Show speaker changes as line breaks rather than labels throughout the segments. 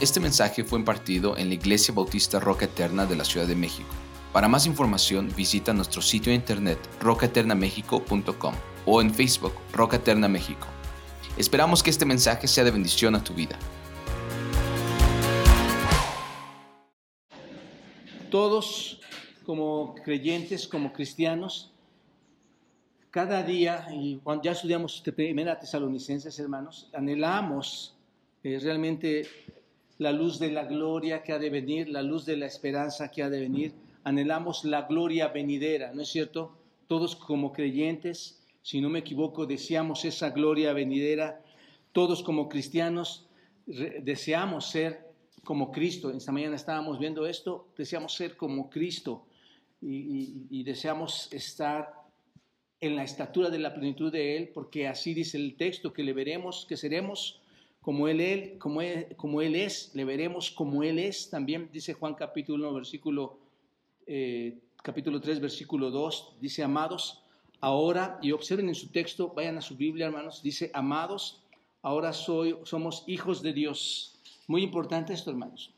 Este mensaje fue impartido en la Iglesia Bautista Roca Eterna de la Ciudad de México. Para más información visita nuestro sitio de internet rocaeternamexico.com o en Facebook Roca Eterna México. Esperamos que este mensaje sea de bendición a tu vida.
Todos como creyentes, como cristianos, cada día, y cuando ya estudiamos primera tesalonicenses, hermanos, anhelamos eh, realmente la luz de la gloria que ha de venir, la luz de la esperanza que ha de venir. Anhelamos la gloria venidera, ¿no es cierto? Todos como creyentes, si no me equivoco, deseamos esa gloria venidera. Todos como cristianos deseamos ser como Cristo. Esta mañana estábamos viendo esto, deseamos ser como Cristo y, y deseamos estar en la estatura de la plenitud de Él, porque así dice el texto, que le veremos, que seremos como él, él, como, como él es, le veremos como Él es. También dice Juan capítulo 1, versículo, eh, capítulo 3, versículo 2, dice, amados, ahora, y observen en su texto, vayan a su Biblia, hermanos, dice, amados, ahora soy, somos hijos de Dios. Muy importante esto, hermanos.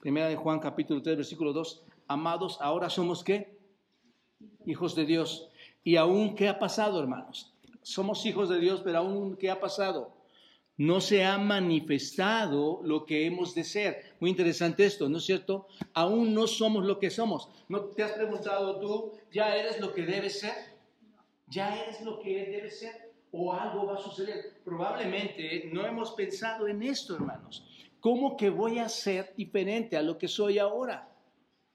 Primera de Juan capítulo 3, versículo 2, amados, ahora somos qué? Hijos de Dios. Y aún, ¿qué ha pasado, hermanos? Somos hijos de Dios, pero aún, ¿qué ha pasado? No se ha manifestado lo que hemos de ser. Muy interesante esto, ¿no es cierto? Aún no somos lo que somos. ¿No te has preguntado tú, ya eres lo que debes ser? ¿Ya eres lo que debes ser? ¿O algo va a suceder? Probablemente no hemos pensado en esto, hermanos. ¿Cómo que voy a ser diferente a lo que soy ahora?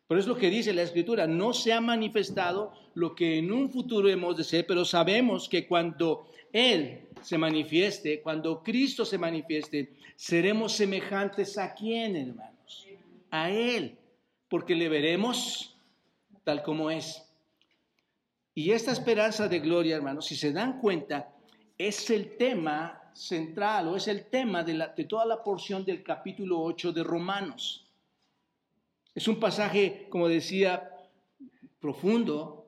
Pero es lo que dice la Escritura, no se ha manifestado lo que en un futuro hemos de ser, pero sabemos que cuando Él se manifieste, cuando Cristo se manifieste, seremos semejantes a quién, hermanos? A Él, porque le veremos tal como es. Y esta esperanza de gloria, hermanos, si se dan cuenta, es el tema central o es el tema de, toda la porción del capítulo 8 de Romanos. Es un pasaje, como decía, profundo,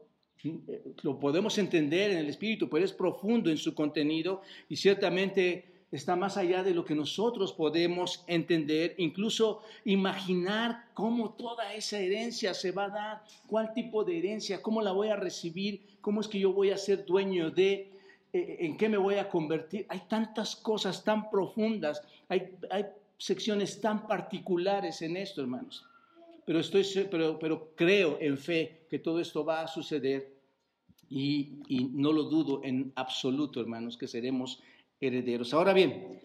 lo podemos entender en el espíritu, pero es profundo en su contenido y ciertamente está más allá de lo que nosotros podemos entender, incluso imaginar cómo toda esa herencia se va a dar, cuál tipo de herencia, cómo la voy a recibir, cómo es que yo voy a ser dueño de, eh, en qué me voy a convertir. Hay tantas cosas tan profundas, hay, hay secciones tan particulares en esto, hermanos pero, estoy, pero, pero creo en fe que todo esto va a suceder y, y no lo dudo en absoluto, hermanos, que seremos herederos. Ahora bien,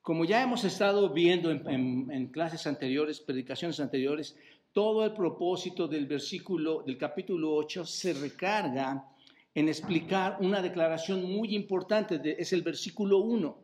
como ya hemos estado viendo en, en, clases anteriores, predicaciones anteriores, todo el propósito del versículo del capítulo 8 se recarga en explicar una declaración muy importante, es el versículo 1.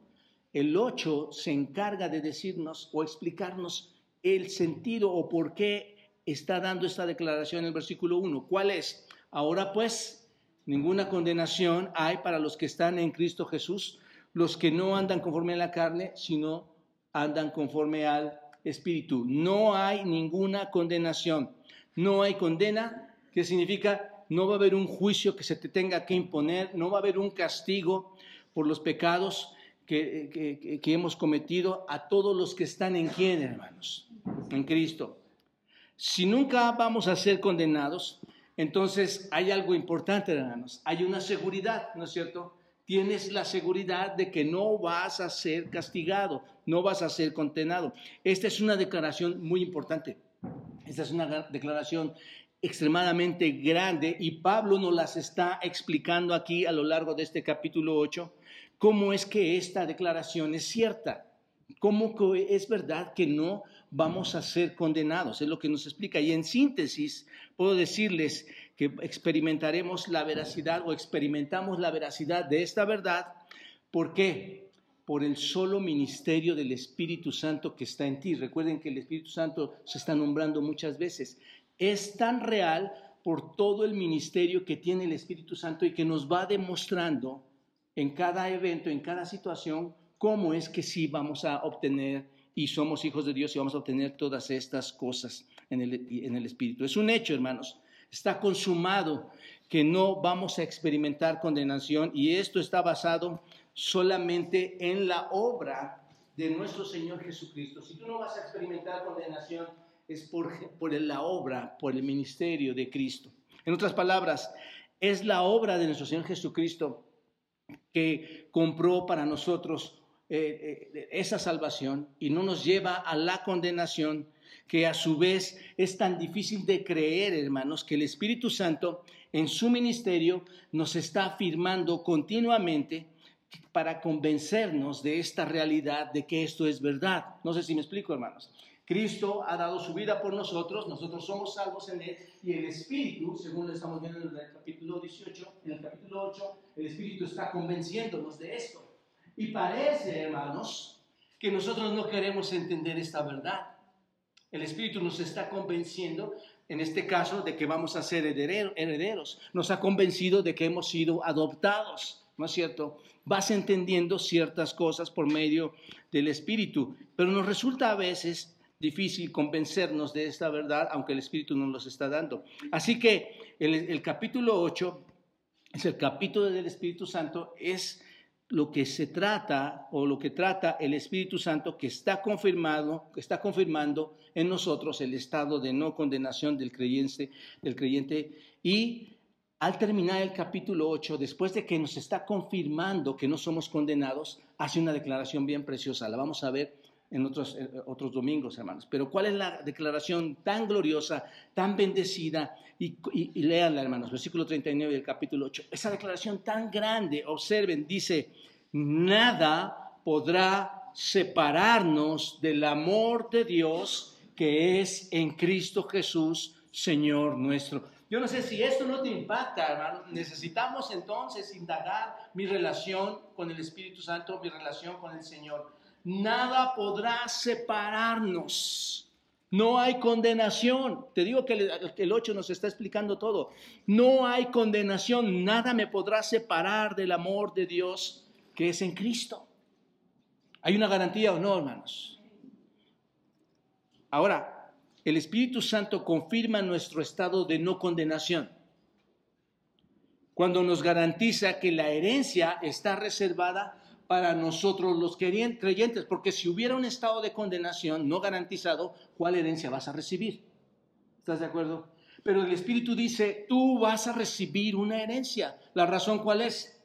El 8 se encarga de decirnos o explicarnos el sentido o por qué está dando esta declaración en el versículo 1. ¿Cuál es? Ahora pues, ninguna condenación hay para los que están en Cristo Jesús, los que no andan conforme a la carne, sino andan conforme al Espíritu. No hay ninguna condenación. No hay condena, que significa no va a haber un juicio que se te tenga que imponer, no va a haber un castigo por los pecados que, que hemos cometido a todos los que están en quién, hermanos en Cristo. Si nunca vamos a ser condenados, entonces hay algo importante, hermanos. Hay una seguridad, ¿no es cierto? Tienes la seguridad de que no vas a ser castigado, no vas a ser condenado. Esta es una declaración muy importante. Esta es una declaración extremadamente grande y Pablo nos las está explicando aquí a lo largo de este capítulo 8, cómo es que esta declaración es cierta, cómo es verdad que no vamos a ser condenados. Es lo que nos explica. Y en síntesis, puedo decirles que experimentaremos la veracidad o experimentamos la veracidad de esta verdad. ¿Por qué? Por el solo ministerio del Espíritu Santo que está en ti. Recuerden que el Espíritu Santo se está nombrando muchas veces. Es tan real por todo el ministerio que tiene el Espíritu Santo y que nos va demostrando en cada evento, en cada situación, cómo es que sí vamos a obtener y somos hijos de Dios y vamos a obtener todas estas cosas en el, en el Espíritu. Es un hecho, hermanos. Está consumado que no vamos a experimentar condenación y esto está basado solamente en la obra de nuestro Señor Jesucristo. Si tú no vas a experimentar condenación, es por, por la obra, por el ministerio de Cristo. En otras palabras, es la obra de nuestro Señor Jesucristo que compró para nosotros eh, eh, esa salvación y no nos lleva a la condenación, que a su vez es tan difícil de creer, hermanos, que el Espíritu Santo en su ministerio nos está afirmando continuamente para convencernos de esta realidad, de que esto es verdad. No sé si me explico, hermanos. Cristo ha dado su vida por nosotros, nosotros somos salvos en Él y el Espíritu, según lo estamos viendo en el capítulo 18, en el capítulo 8, el Espíritu está convenciéndonos de esto. Y parece, hermanos, que nosotros no queremos entender esta verdad. El Espíritu nos está convenciendo, en este caso, de que vamos a ser herederos. Nos ha convencido de que hemos sido adoptados, ¿no es cierto? Vas entendiendo ciertas cosas por medio del Espíritu, pero nos resulta a veces difícil convencernos de esta verdad, aunque el Espíritu nos los está dando. Así que el, capítulo 8 es el capítulo del Espíritu Santo, es lo que se trata o lo que trata el Espíritu Santo que está confirmado, que está confirmando en nosotros el estado de no condenación del creyente, del creyente y al terminar el capítulo 8, después de que nos está confirmando que no somos condenados, hace una declaración bien preciosa. La vamos a ver en otros, eh, otros domingos, hermanos. Pero ¿cuál es la declaración tan gloriosa, tan bendecida? Y, y, leanla, hermanos, versículo 39 del capítulo 8. Esa declaración tan grande, observen, dice, nada podrá separarnos del amor de Dios que es en Cristo Jesús, Señor nuestro. Yo no sé si esto no te impacta, hermano. Necesitamos entonces indagar mi relación con el Espíritu Santo, mi relación con el Señor nada podrá separarnos. No hay condenación. Te digo que el 8 nos está explicando todo. No hay condenación. Nada me podrá separar del amor de Dios que es en Cristo. ¿Hay una garantía o no, hermanos? Ahora, el Espíritu Santo confirma nuestro estado de no condenación cuando nos garantiza que la herencia está reservada para nosotros los creyentes, porque si hubiera un estado de condenación no garantizado, ¿cuál herencia vas a recibir? ¿Estás de acuerdo? Pero el Espíritu dice, tú vas a recibir una herencia. ¿La razón cuál es?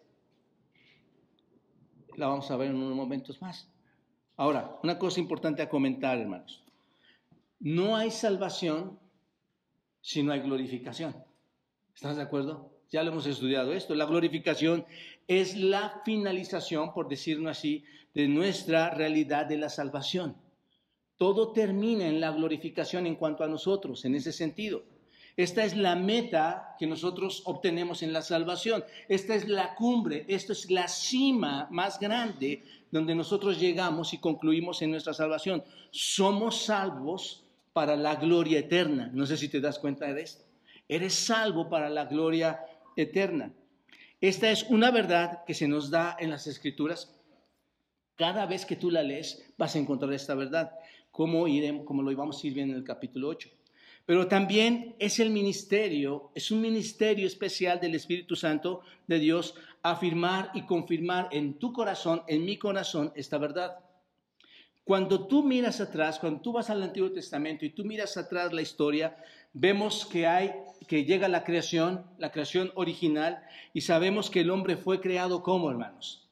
La vamos a ver en unos momentos más. Ahora, una cosa importante a comentar, hermanos. No hay salvación si no hay glorificación. ¿Estás de acuerdo? Ya lo hemos estudiado esto. La glorificación es la finalización, por decirlo así, de nuestra realidad de la salvación. Todo termina en la glorificación en cuanto a nosotros, en ese sentido. Esta es la meta que nosotros obtenemos en la salvación. Esta es la cumbre, esta es la cima más grande donde nosotros llegamos y concluimos en nuestra salvación. Somos salvos para la gloria eterna. No sé si te das cuenta de esto. Eres salvo para la gloria eterna. Esta es una verdad que se nos da en las escrituras. Cada vez que tú la lees vas a encontrar esta verdad, como, iremos, como lo íbamos a ir viendo en el capítulo 8. Pero también es el ministerio, es un ministerio especial del Espíritu Santo de Dios afirmar y confirmar en tu corazón, en mi corazón, esta verdad. Cuando tú miras atrás, cuando tú vas al Antiguo Testamento y tú miras atrás la historia, vemos que hay que llega la creación, la creación original y sabemos que el hombre fue creado como, hermanos,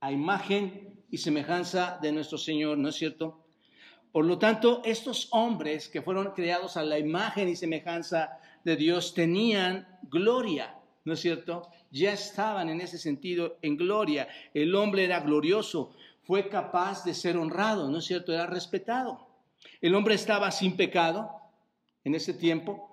a imagen y semejanza de nuestro Señor, ¿no es cierto? Por lo tanto, estos hombres que fueron creados a la imagen y semejanza de Dios tenían gloria, ¿no es cierto? Ya estaban en ese sentido en gloria. El hombre era glorioso, fue capaz de ser honrado, ¿no es cierto? Era respetado. El hombre estaba sin pecado en ese tiempo.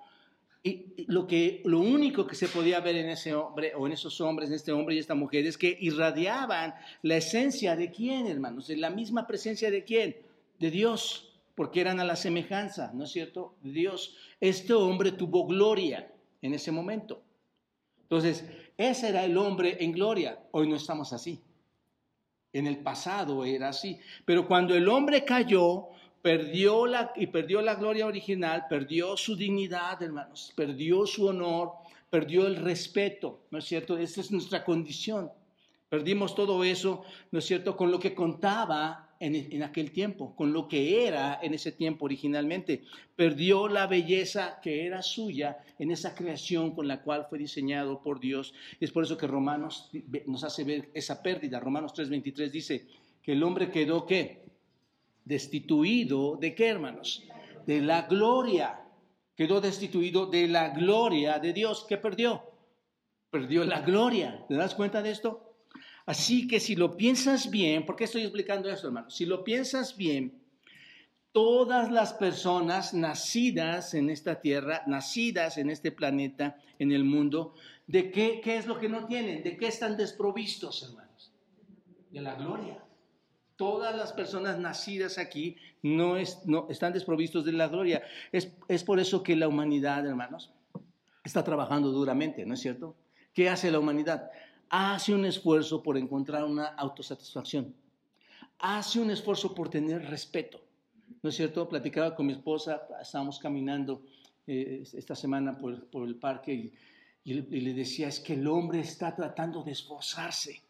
Y lo, que, lo único que se podía ver en ese hombre o en esos hombres, en este hombre y esta mujer, es que irradiaban la esencia de quién, hermanos, de la misma presencia de quién, de Dios, porque eran a la semejanza, ¿no es cierto? De Dios. Este hombre tuvo gloria en ese momento. Entonces, ese era el hombre en gloria. Hoy no estamos así. En el pasado era así. Pero cuando el hombre cayó, perdió la, y perdió la gloria original, perdió su dignidad, hermanos, perdió su honor, perdió el respeto, ¿no es cierto? Esa es nuestra condición. Perdimos todo eso, ¿no es cierto?, con lo que contaba en, aquel tiempo, con lo que era en ese tiempo originalmente. Perdió la belleza que era suya en esa creación con la cual fue diseñado por Dios. Y es por eso que Romanos nos hace ver esa pérdida. Romanos 3:23 dice que el hombre quedó qué? Destituido de qué, hermanos? De la gloria. Quedó destituido de la gloria de Dios. ¿Qué perdió? Perdió la gloria. ¿Te das cuenta de esto? Así que si lo piensas bien, ¿por qué estoy explicando esto, hermano? Si lo piensas bien, todas las personas nacidas en esta tierra, nacidas en este planeta, en el mundo, ¿de qué, es lo que no tienen? ¿De qué están desprovistos, hermanos? De la gloria. Todas las personas nacidas aquí no están desprovistos de la gloria. Es, es por eso que la humanidad, hermanos, está trabajando duramente, ¿no es cierto? ¿Qué hace la humanidad? Hace un esfuerzo por encontrar una autosatisfacción, hace un esfuerzo por tener respeto. ¿No es cierto? Platicaba con mi esposa, estábamos caminando eh, esta semana por, por el parque y, y, le decía, es que el hombre está tratando de esforzarse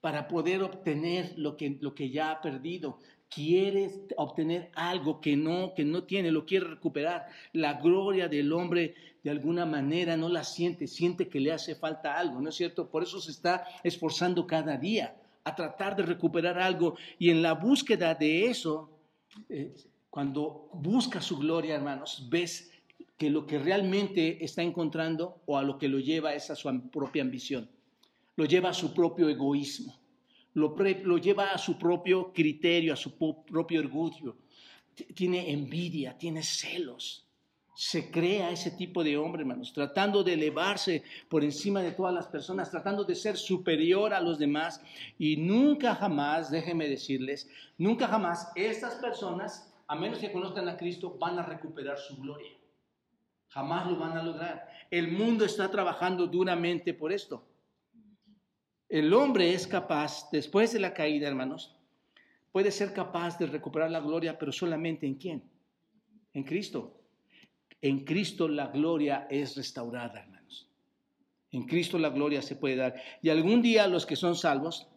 para poder obtener lo que, lo que ya ha perdido. Quiere obtener algo que no, que no tiene, lo quiere recuperar. La gloria del hombre de alguna manera no la siente, siente que le hace falta algo, ¿no es cierto? Por eso se está esforzando cada día a tratar de recuperar algo y en la búsqueda de eso, eh, cuando busca su gloria, hermanos, ves que lo que realmente está encontrando o a lo que lo lleva es a su propia ambición, lo lleva a su propio egoísmo, lo, lo lleva a su propio criterio, a su propio orgullo, tiene envidia, tiene celos se crea ese tipo de hombre, hermanos, tratando de elevarse por encima de todas las personas, tratando de ser superior a los demás. Y nunca jamás, déjenme decirles, nunca jamás estas personas, a menos que conozcan a Cristo, van a recuperar su gloria. Jamás lo van a lograr. El mundo está trabajando duramente por esto. El hombre es capaz, después de la caída, hermanos, puede ser capaz de recuperar la gloria, pero solamente en quién? En Cristo. En Cristo la gloria es restaurada, hermanos. En Cristo la gloria se puede dar. Y algún día los que son salvos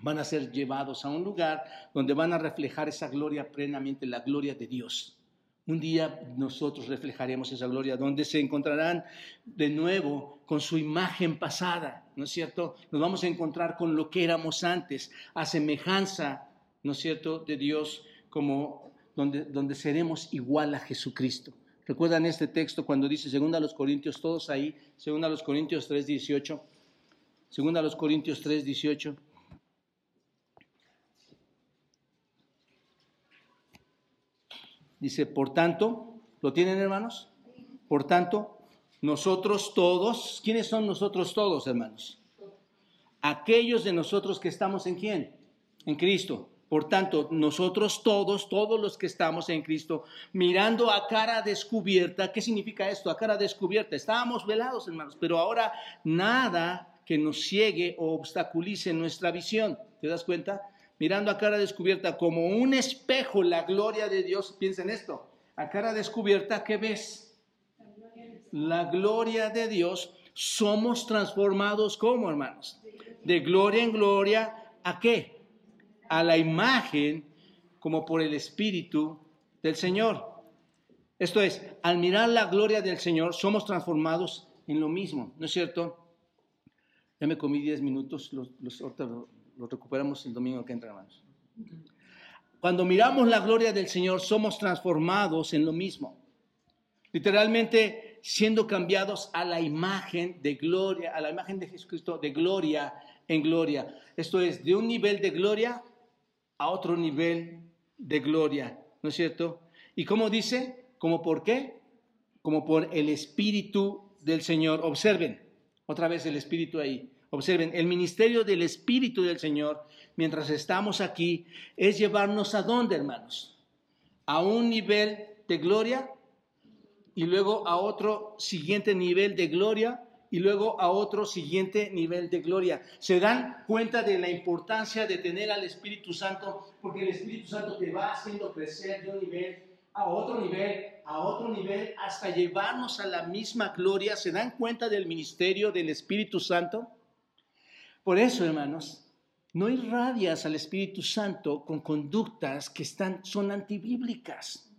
van a ser llevados a un lugar donde van a reflejar esa gloria plenamente, la gloria de Dios. Un día nosotros reflejaremos esa gloria, donde se encontrarán de nuevo con su imagen pasada, ¿no es cierto? Nos vamos a encontrar con lo que éramos antes, a semejanza, ¿no es cierto?, de Dios, como donde, donde seremos igual a Jesucristo. ¿Recuerdan este texto cuando dice, según a los Corintios, todos ahí, según a los Corintios 3, 18? Según a los Corintios 3, 18. Dice, por tanto, ¿lo tienen hermanos? Por tanto, nosotros todos, ¿quiénes son nosotros todos, hermanos? Aquellos de nosotros que estamos en quién? En Cristo. Por tanto, nosotros todos, todos los que estamos en Cristo, mirando a cara descubierta, ¿qué significa esto? A cara descubierta. Estábamos velados, hermanos, pero ahora nada que nos ciegue o obstaculice nuestra visión. ¿Te das cuenta? Mirando a cara descubierta como un espejo la gloria de Dios. Piensa en esto. A cara descubierta, ¿qué ves? La gloria de Dios. Somos transformados como, hermanos. De gloria en gloria, ¿a qué? a la imagen como por el Espíritu del Señor. Esto es, al mirar la gloria del Señor, somos transformados en lo mismo, ¿no es cierto? Ya me comí 10 minutos, los, los, recuperamos el domingo que entra, hermanos. Cuando miramos la gloria del Señor, somos transformados en lo mismo. Literalmente siendo cambiados a la imagen de gloria, a la imagen de Jesucristo, de gloria en gloria. Esto es, de un nivel de gloria a otro nivel de gloria, ¿no es cierto? ¿Y cómo dice? ¿Cómo por qué? Como por el Espíritu del Señor. Observen, otra vez el Espíritu ahí. Observen, el ministerio del Espíritu del Señor, mientras estamos aquí, es llevarnos a dónde, hermanos? A un nivel de gloria y luego a otro siguiente nivel de gloria y luego a otro siguiente nivel de gloria. Se dan cuenta de la importancia de tener al Espíritu Santo, porque el Espíritu Santo te va haciendo crecer de un nivel a otro nivel, a otro nivel, hasta llevarnos a la misma gloria. ¿Se dan cuenta del ministerio del Espíritu Santo? Por eso, hermanos, no irradias al Espíritu Santo con conductas que están, son antibíblicas.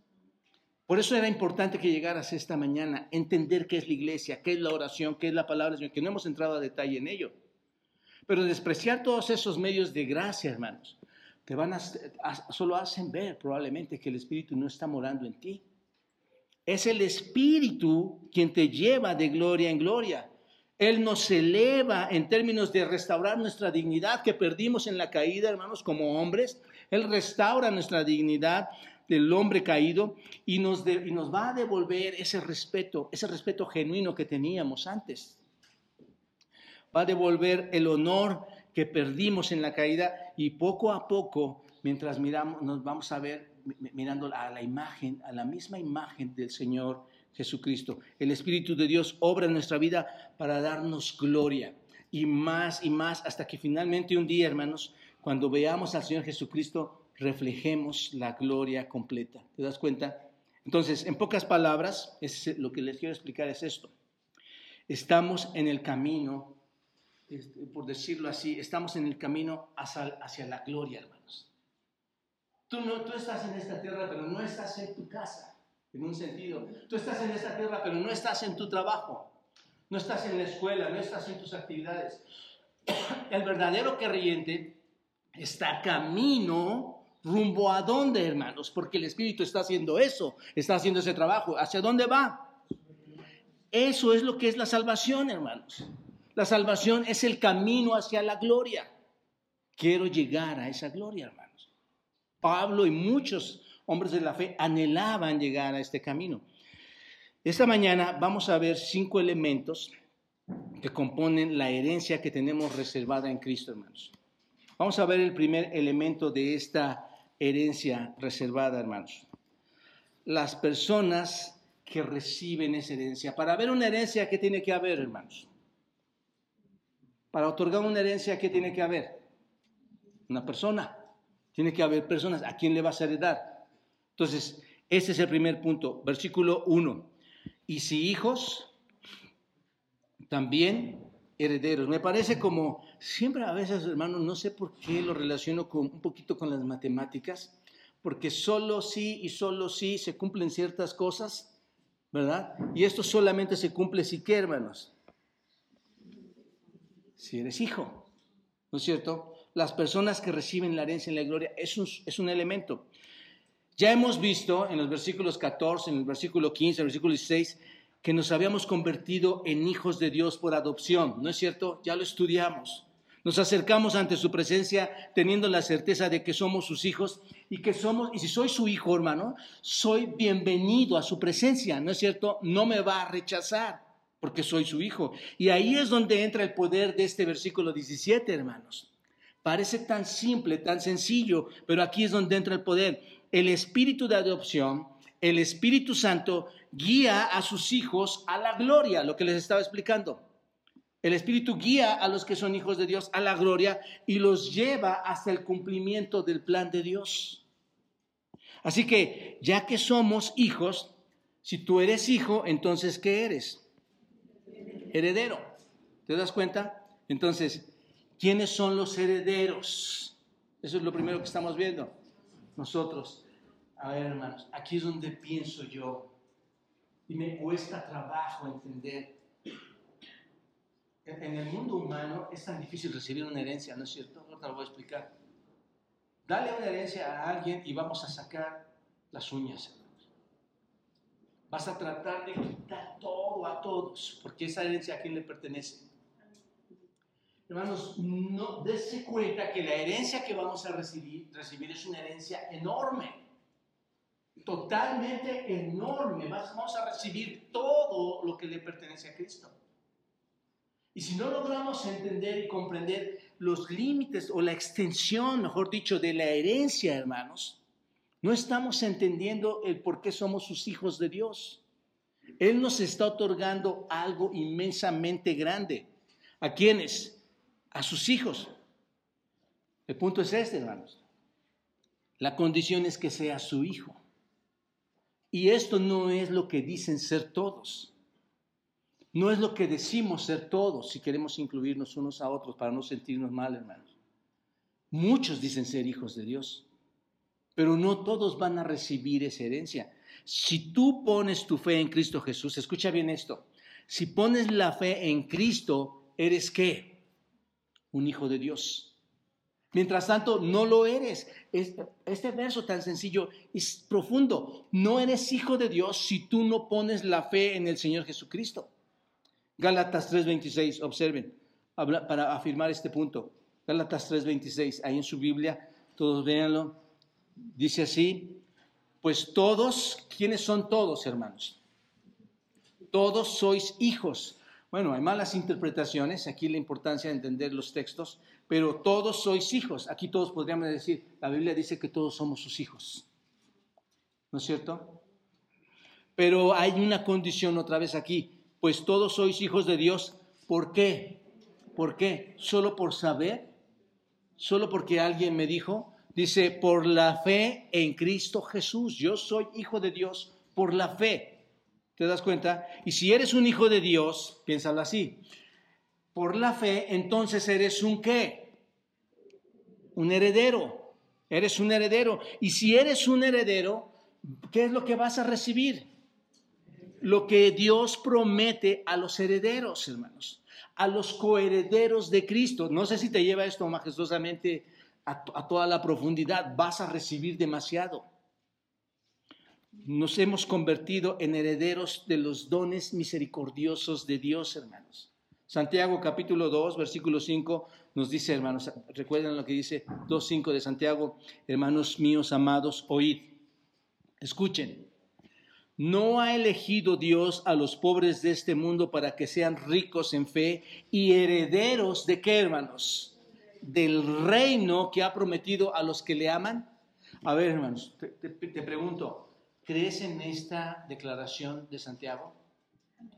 Por eso era importante que llegaras esta mañana, entender qué es la iglesia, qué es la oración, qué es la palabra que no hemos entrado a detalle en ello. Pero despreciar todos esos medios de gracia, hermanos, te van a, solo hacen ver probablemente que el Espíritu no está morando en ti. Es el Espíritu quien te lleva de gloria en gloria. Él nos eleva en términos de restaurar nuestra dignidad que perdimos en la caída, hermanos, como hombres. Él restaura nuestra dignidad del hombre caído y nos, y nos va a devolver ese respeto, ese respeto genuino que teníamos antes. Va a devolver el honor que perdimos en la caída y poco a poco, mientras miramos, nos vamos a ver mirando a la imagen, a la misma imagen del Señor Jesucristo. El Espíritu de Dios obra en nuestra vida para darnos gloria y más y más hasta que finalmente un día, hermanos, cuando veamos al Señor Jesucristo, reflejemos la gloria completa. ¿Te das cuenta? Entonces, en pocas palabras, es, lo que les quiero explicar es esto. Estamos en el camino, este, por decirlo así, estamos en el camino hacia, hacia la gloria, hermanos. Tú, no, tú estás en esta tierra, pero no estás en tu casa en un sentido. Tú estás en esta tierra, pero no estás en tu trabajo, no estás en la escuela, no estás en tus actividades. El verdadero creyente está camino rumbo a dónde, hermanos, porque el Espíritu está haciendo eso, está haciendo ese trabajo. ¿Hacia dónde va? Eso es lo que es la salvación, hermanos. La salvación es el camino hacia la gloria. Quiero llegar a esa gloria, hermanos. Pablo y muchos hombres de la fe anhelaban llegar a este camino. Esta mañana vamos a ver cinco elementos que componen la herencia que tenemos reservada en Cristo, hermanos. Vamos a ver el primer elemento de esta herencia reservada, hermanos. Las personas que reciben esa herencia. Para ver una herencia, ¿qué tiene que haber, hermanos? Para otorgar una herencia, ¿qué tiene que haber? Una persona. Tiene que haber personas. ¿A quién le vas a heredar? Entonces, ese es el primer punto, versículo 1. Y si hijos, también herederos. Me parece como, siempre a veces, hermanos, no sé por qué lo relaciono con, un poquito con las matemáticas, porque solo sí y solo sí se cumplen ciertas cosas, ¿verdad? Y esto solamente se cumple si qué, hermanos. Si eres hijo, ¿no es cierto? Las personas que reciben la herencia en la gloria es un, es un elemento. Ya hemos visto en los versículos 14, en el versículo 15, en el versículo 16, que nos habíamos convertido en hijos de Dios por adopción, ¿no es cierto? Ya lo estudiamos. Nos acercamos ante su presencia teniendo la certeza de que somos sus hijos y que somos, y si soy su hijo, hermano, soy bienvenido a su presencia, ¿no es cierto? No me va a rechazar porque soy su hijo. Y ahí es donde entra el poder de este versículo 17, hermanos. Parece tan simple, tan sencillo, pero aquí es donde entra el poder el espíritu de adopción, el Espíritu Santo, guía a sus hijos a la gloria, lo que les estaba explicando. El Espíritu guía a los que son hijos de Dios a la gloria y los lleva hasta el cumplimiento del plan de Dios. Así que, ya que somos hijos, si tú eres hijo, entonces, ¿qué eres? Heredero. ¿Te das cuenta? Entonces, ¿quiénes son los herederos? Eso es lo primero que estamos viendo nosotros. A ver, hermanos, aquí es donde pienso yo. Y me cuesta trabajo entender. En el mundo humano es tan difícil recibir una herencia, ¿no es cierto? No te lo voy a explicar. Dale una herencia a alguien y vamos a sacar las uñas, hermanos. Vas a tratar de quitar todo a todos, porque esa herencia a quién le pertenece. Hermanos, no dése cuenta que la herencia que vamos a recibir, recibir es una herencia enorme. Totalmente enorme. Vamos a recibir todo lo que le pertenece a Cristo. Y si no logramos entender y comprender los límites o la extensión, mejor dicho, de la herencia, hermanos, no estamos entendiendo el por qué somos sus hijos de Dios. Él nos está otorgando algo inmensamente grande. ¿A quiénes? A sus hijos. El punto es este, hermanos. La condición es que sea su hijo. Y esto no es lo que dicen ser todos. No es lo que decimos ser todos si queremos incluirnos unos a otros para no sentirnos mal, hermanos. Muchos dicen ser hijos de Dios, pero no todos van a recibir esa herencia. Si tú pones tu fe en Cristo Jesús, escucha bien esto, si pones la fe en Cristo, ¿eres qué? Un hijo de Dios. Mientras tanto, no lo eres. Este verso tan sencillo es profundo. No eres hijo de Dios si tú no pones la fe en el Señor Jesucristo. Gálatas 3:26, observen, para afirmar este punto. Gálatas 3:26, ahí en su Biblia, todos véanlo. Dice así, pues todos, ¿quiénes son todos, hermanos? Todos sois hijos. Bueno, hay malas interpretaciones, aquí la importancia de entender los textos, pero todos sois hijos. Aquí todos podríamos decir, la Biblia dice que todos somos sus hijos. ¿No es cierto? Pero hay una condición otra vez aquí, pues todos sois hijos de Dios. ¿Por qué? ¿Por qué? ¿Solo por saber? ¿Solo porque alguien me dijo? Dice, por la fe en Cristo Jesús. Yo soy hijo de Dios por la fe. ¿Te das cuenta? Y si eres un hijo de Dios, piénsalo así, por la fe, entonces eres un qué? Un heredero. Eres un heredero. Y si eres un heredero, ¿qué es lo que vas a recibir? Lo que Dios promete a los herederos, hermanos, a los coherederos de Cristo. No sé si te lleva esto majestuosamente a, a toda la profundidad. Vas a recibir demasiado nos hemos convertido en herederos de los dones misericordiosos de Dios, hermanos. Santiago capítulo 2, versículo 5 nos dice, hermanos, recuerden lo que dice 2.5 de Santiago, hermanos míos amados, oíd, escuchen, no ha elegido Dios a los pobres de este mundo para que sean ricos en fe y herederos de qué, hermanos? Del reino que ha prometido a los que le aman. A ver, hermanos, te, te pregunto, ¿Crees en esta declaración de Santiago?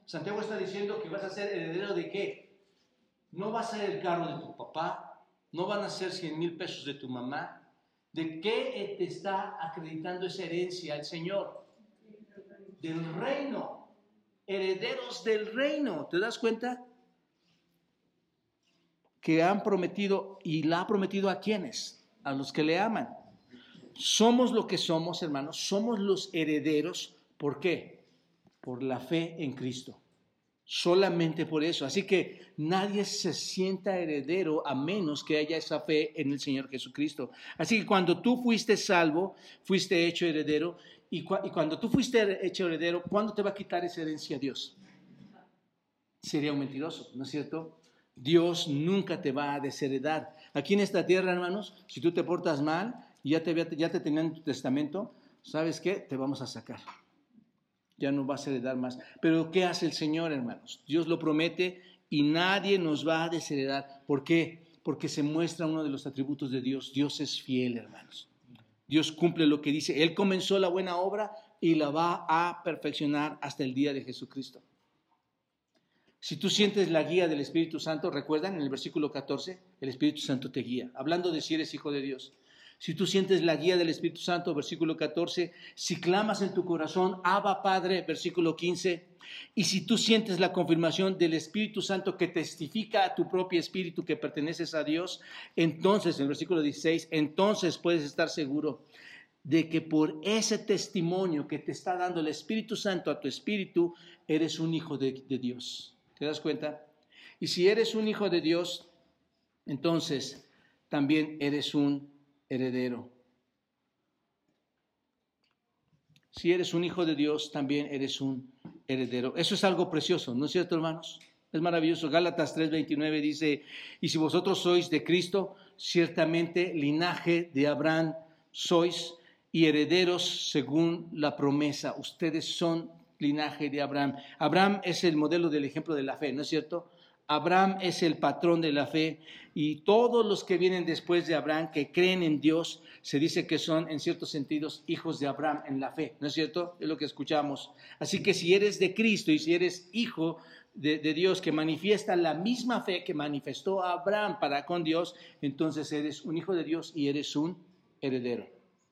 Santiago está diciendo que vas a ser heredero de qué? No va a ser el carro de tu papá, no van a ser 100 mil pesos de tu mamá. ¿De qué te está acreditando esa herencia el Señor? Del reino. Herederos del reino. ¿Te das cuenta? Que han prometido y la ha prometido a quienes? A los que le aman somos lo que somos, hermanos, somos los herederos. ¿Por qué? Por la fe en Cristo. Solamente por eso. Así que nadie se sienta heredero a menos que haya esa fe en el Señor Jesucristo. Así que cuando tú fuiste salvo, fuiste hecho heredero. Y, cuando tú fuiste hecho heredero, ¿cuándo te va a quitar esa herencia Dios? Sería un mentiroso, ¿no es cierto? Dios nunca te va a desheredar. Aquí en esta tierra, hermanos, si tú te portas mal, ya te, ya te tenían en tu testamento, ¿sabes qué? Te vamos a sacar. Ya no vas a heredar más. Pero ¿qué hace el Señor, hermanos? Dios lo promete y nadie nos va a desheredar. ¿Por qué? Porque se muestra uno de los atributos de Dios. Dios es fiel, hermanos. Dios cumple lo que dice. Él comenzó la buena obra y la va a perfeccionar hasta el día de Jesucristo. Si tú sientes la guía del Espíritu Santo, recuerdan en el versículo 14, el Espíritu Santo te guía, hablando de si eres hijo de Dios. Si tú sientes la guía del Espíritu Santo, versículo 14, si clamas en tu corazón, Abba Padre, versículo 15, y si tú sientes la confirmación del Espíritu Santo que testifica a tu propio espíritu que perteneces a Dios, entonces, en el versículo 16, entonces puedes estar seguro de que por ese testimonio que te está dando el Espíritu Santo a tu espíritu, eres un hijo de, de Dios. ¿Te das cuenta? Y si eres un hijo de Dios, entonces también eres un heredero. Si eres un hijo de Dios, también eres un heredero. Eso es algo precioso, ¿no es cierto, hermanos? Es maravilloso. Gálatas 3:29 dice, y si vosotros sois de Cristo, ciertamente linaje de Abraham sois y herederos según la promesa. Ustedes son linaje de Abraham. Abraham es el modelo del ejemplo de la fe, ¿no es cierto? Abraham es el patrón de la fe y todos los que vienen después de Abraham que creen en Dios, se dice que son en ciertos sentidos hijos de Abraham en la fe, ¿no es cierto? Es lo que escuchamos. Así que si eres de Cristo y si eres hijo de, Dios que manifiesta la misma fe que manifestó Abraham para con Dios, entonces eres un hijo de Dios y eres un heredero.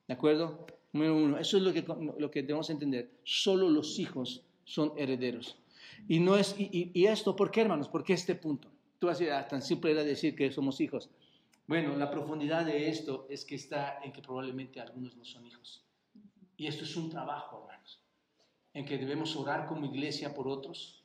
¿De acuerdo? Número uno, eso es lo que, lo que debemos entender. Solo los hijos son herederos. Y, no es, y, esto, ¿por qué, hermanos? ¿Por qué este punto? Tú vas a decir, ah, tan simple era decir que somos hijos. Bueno, la profundidad de esto es que está en que probablemente algunos no son hijos. Y esto es un trabajo, hermanos, en que debemos orar como iglesia por otros,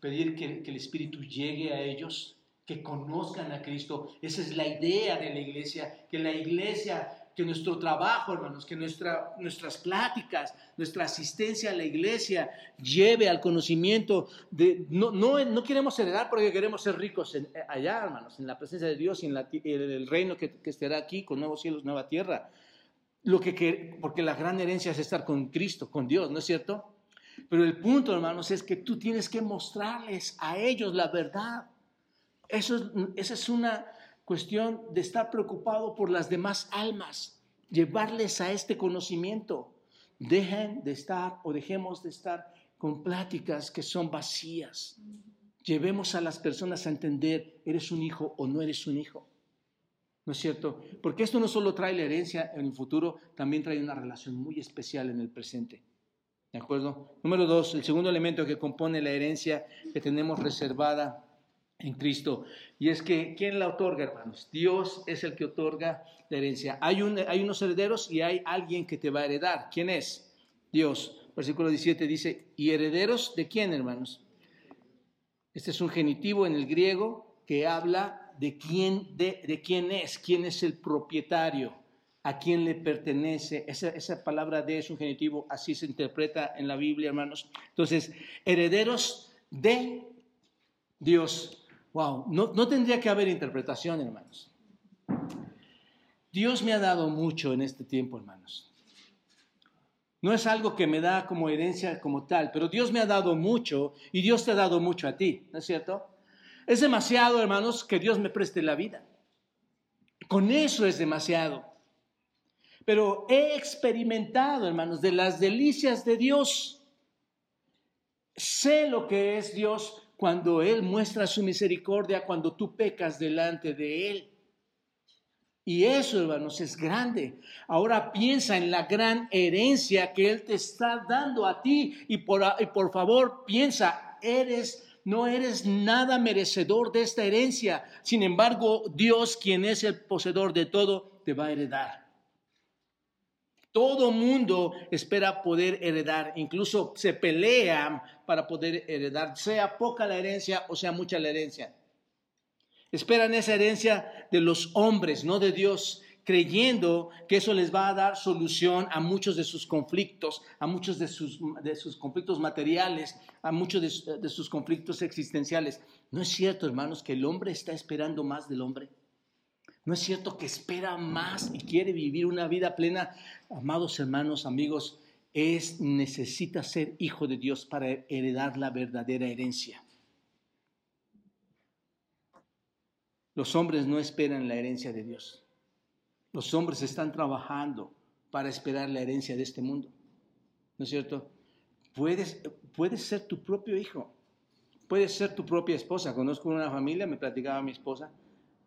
pedir que, que el Espíritu llegue a ellos, que conozcan a Cristo. Esa es la idea de la iglesia, que la iglesia que nuestro trabajo, hermanos, que nuestra, nuestras pláticas, nuestra asistencia a la iglesia lleve al conocimiento de... No, no, no queremos heredar porque queremos ser ricos en, allá, hermanos, en la presencia de Dios y en, el reino que, estará aquí con nuevos cielos, nueva tierra. Lo que, porque la gran herencia es estar con Cristo, con Dios, ¿no es cierto? Pero el punto, hermanos, es que tú tienes que mostrarles a ellos la verdad. Eso, esa es una cuestión de estar preocupado por las demás almas, llevarles a este conocimiento. Dejen de estar o dejemos de estar con pláticas que son vacías. Llevemos a las personas a entender, eres un hijo o no eres un hijo. ¿No es cierto? Porque esto no solo trae la herencia en el futuro, también trae una relación muy especial en el presente. ¿De acuerdo? Número dos, el segundo elemento que compone la herencia que tenemos reservada en Cristo. Y es que, ¿quién la otorga, hermanos? Dios es el que otorga la herencia. Hay, hay unos herederos y hay alguien que te va a heredar. ¿Quién es? Dios. Versículo 17 dice, ¿y herederos de quién, hermanos? Este es un genitivo en el griego que habla de quién, de, de quién es, quién es el propietario, a quién le pertenece. Esa, esa palabra de es un genitivo, así se interpreta en la Biblia, hermanos. Entonces, herederos de Dios. Wow, no, tendría que haber interpretación, hermanos. Dios me ha dado mucho en este tiempo, hermanos. No es algo que me da como herencia como tal, pero Dios me ha dado mucho y Dios te ha dado mucho a ti, ¿no es cierto? Es demasiado, hermanos, que Dios me preste la vida. Con eso es demasiado. Pero he experimentado, hermanos, de las delicias de Dios. Sé lo que es Dios cuando Él muestra su misericordia, cuando tú pecas delante de Él. Y eso, hermanos, es grande. Ahora piensa en la gran herencia que Él te está dando a ti y por, por favor piensa, eres no eres nada merecedor de esta herencia. Sin embargo, Dios, quien es el poseedor de todo, te va a heredar. Todo mundo espera poder heredar, incluso se pelean para poder heredar, sea poca la herencia o sea mucha la herencia. Esperan esa herencia de los hombres, no de Dios, creyendo que eso les va a dar solución a muchos de sus conflictos, a muchos de sus, de sus conflictos materiales, a muchos de, de sus conflictos existenciales. No es cierto, hermanos, que el hombre está esperando más del hombre. ¿No es cierto que espera más y quiere vivir una vida plena? Amados hermanos, amigos, es necesita ser hijo de Dios para heredar la verdadera herencia. Los hombres no esperan la herencia de Dios. Los hombres están trabajando para esperar la herencia de este mundo. ¿No es cierto? Puedes, puedes ser tu propio hijo. Puedes ser tu propia esposa. Conozco una familia, me platicaba mi esposa,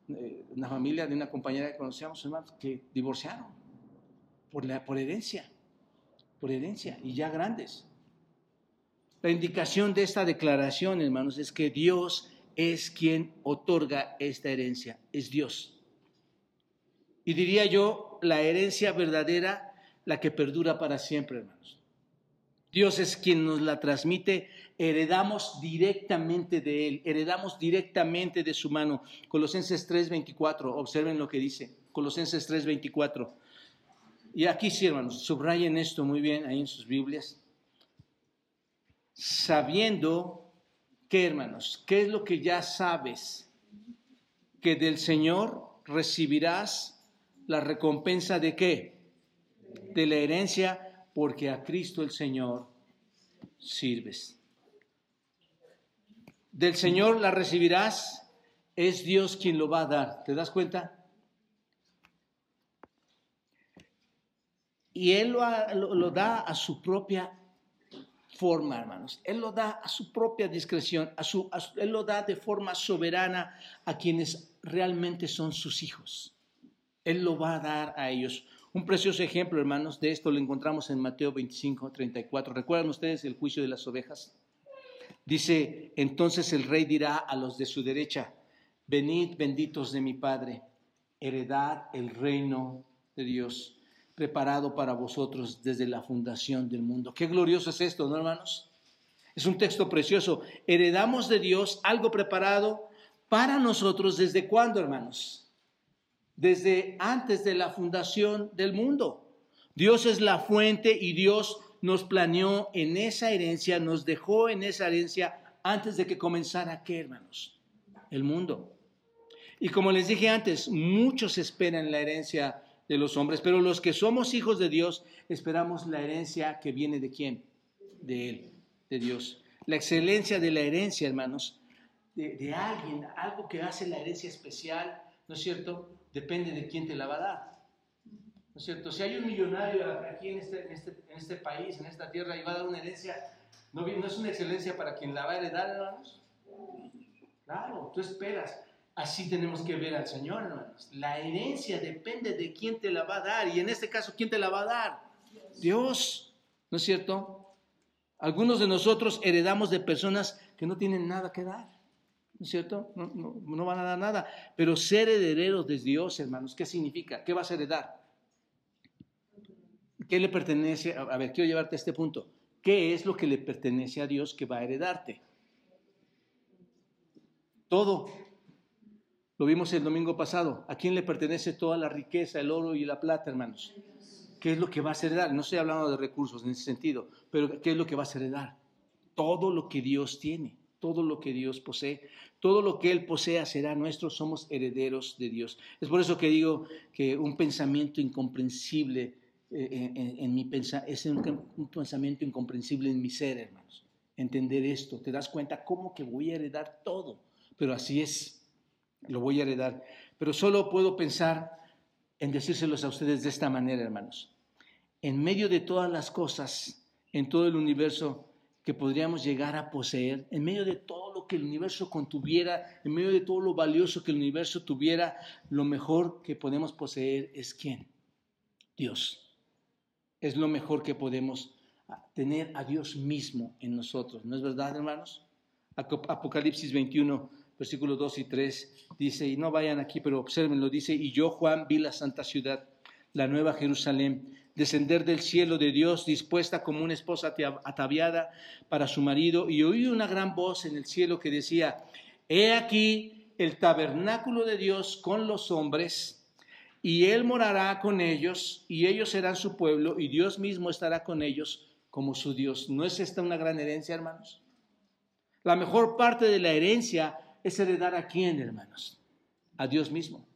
eh, una familia de una compañera que conocíamos, hermanos, que divorciaron por, la, por herencia, por herencia, y ya grandes. La indicación de esta declaración, hermanos, es que Dios es quien otorga esta herencia, es Dios. Y diría yo, la herencia verdadera, la que perdura para siempre, hermanos. Dios es quien nos la transmite heredamos directamente de Él, heredamos directamente de su mano. Colosenses 3:24, observen lo que dice, Colosenses 3:24. Y aquí sí, hermanos, subrayen esto muy bien ahí en sus Biblias. Sabiendo que, hermanos, ¿qué es lo que ya sabes? Que del Señor recibirás la recompensa de qué? De la herencia, porque a Cristo el Señor sirves del Señor la recibirás, es Dios quien lo va a dar. ¿Te das cuenta? Y Él lo, da a su propia forma, hermanos. Él lo da a su propia discreción, a su, Él lo da de forma soberana a quienes realmente son sus hijos. Él lo va a dar a ellos. Un precioso ejemplo, hermanos, de esto lo encontramos en Mateo 25, 34. ¿Recuerdan ustedes el juicio de las ovejas? Dice, entonces el rey dirá a los de su derecha, venid benditos de mi Padre, heredad el reino de Dios preparado para vosotros desde la fundación del mundo. Qué glorioso es esto, ¿no, hermanos? Es un texto precioso. Heredamos de Dios algo preparado para nosotros desde cuándo, hermanos? Desde antes de la fundación del mundo. Dios es la fuente y Dios nos planeó en esa herencia, nos dejó en esa herencia antes de que comenzara, ¿qué, hermanos? El mundo. Y como les dije antes, muchos esperan la herencia de los hombres, pero los que somos hijos de Dios esperamos la herencia que viene de quién? De Él, de Dios. La excelencia de la herencia, hermanos, de, de alguien, algo que hace la herencia especial, ¿no es cierto? Depende de quién te la va a dar. ¿No es cierto? Si hay un millonario aquí en este, en este, en este país, en esta tierra, y va a dar una herencia, ¿no, ¿no es una excelencia para quien la va a heredar, hermanos? Claro, tú esperas. Así tenemos que ver al Señor, hermanos. La herencia depende de quién te la va a dar. Y en este caso, ¿quién te la va a dar? Dios. ¿No es cierto? Algunos de nosotros heredamos de personas que no tienen nada que dar. ¿No es cierto? No, no, van a dar nada. Pero ser herederos de Dios, hermanos, ¿qué significa? ¿Qué vas a heredar? ¿Qué le pertenece? A ver, quiero llevarte a este punto. ¿Qué es lo que le pertenece a Dios que va a heredarte? Todo. Lo vimos el domingo pasado. ¿A quién le pertenece toda la riqueza, el oro y la plata, hermanos? ¿Qué es lo que vas a heredar? No estoy hablando de recursos en ese sentido, pero ¿qué es lo que vas a heredar? Todo lo que Dios tiene, todo lo que Dios posee, todo lo que Él posea será nuestro, somos herederos de Dios. Es por eso que digo que un pensamiento incomprensible eh, en, mi es un, un pensamiento incomprensible en mi ser, hermanos. Entender esto, te das cuenta cómo que voy a heredar todo, pero así es lo voy a heredar. Pero solo puedo pensar en decírselos a ustedes de esta manera, hermanos. En medio de todas las cosas, en todo el universo que podríamos llegar a poseer, en medio de todo lo que el universo contuviera, en medio de todo lo valioso que el universo tuviera, lo mejor que podemos poseer es quién? Dios. Es lo mejor que podemos tener a Dios mismo en nosotros. ¿No es verdad, hermanos? Apocalipsis 21 versículos 2 y 3, dice, y no vayan aquí, pero observenlo, dice, y yo, Juan, vi la santa ciudad, la nueva Jerusalén, descender del cielo de Dios, dispuesta como una esposa ataviada para su marido, y oí una gran voz en el cielo que decía, he aquí el tabernáculo de Dios con los hombres, y él morará con ellos, y ellos serán su pueblo, y Dios mismo estará con ellos como su Dios. ¿No es esta una gran herencia, hermanos? La mejor parte de la herencia es heredar a quién, hermanos? A Dios mismo,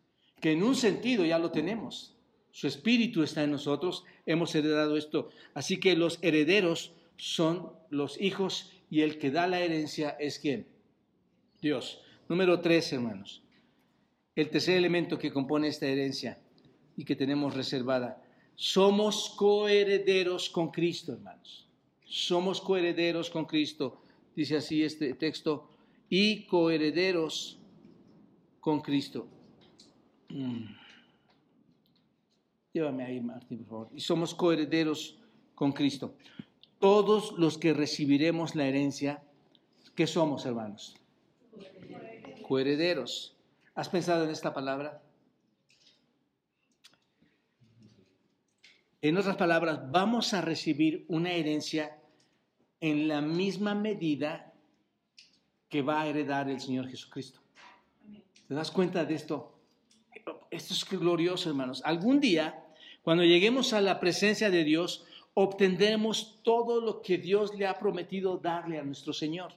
que en un sentido ya lo tenemos. Su espíritu está en nosotros, hemos heredado esto. Así que los herederos son los hijos y el que da la herencia es quién? Dios. Número tres, hermanos. El tercer elemento que compone esta herencia y que tenemos reservada. Somos coherederos con Cristo, hermanos. Somos coherederos con Cristo. Dice así este texto, y coherederos con Cristo. Mm. Llévame ahí, Martín, por favor. Y somos coherederos con Cristo. Todos los que recibiremos la herencia, ¿qué somos, hermanos? Coherederos. ¿Has pensado en esta palabra? En otras palabras, vamos a recibir una herencia en la misma medida que va a heredar el Señor Jesucristo. ¿Te das cuenta de esto? Esto es glorioso, hermanos. Algún día, cuando lleguemos a la presencia de Dios, obtendremos todo lo que Dios le ha prometido darle a nuestro Señor,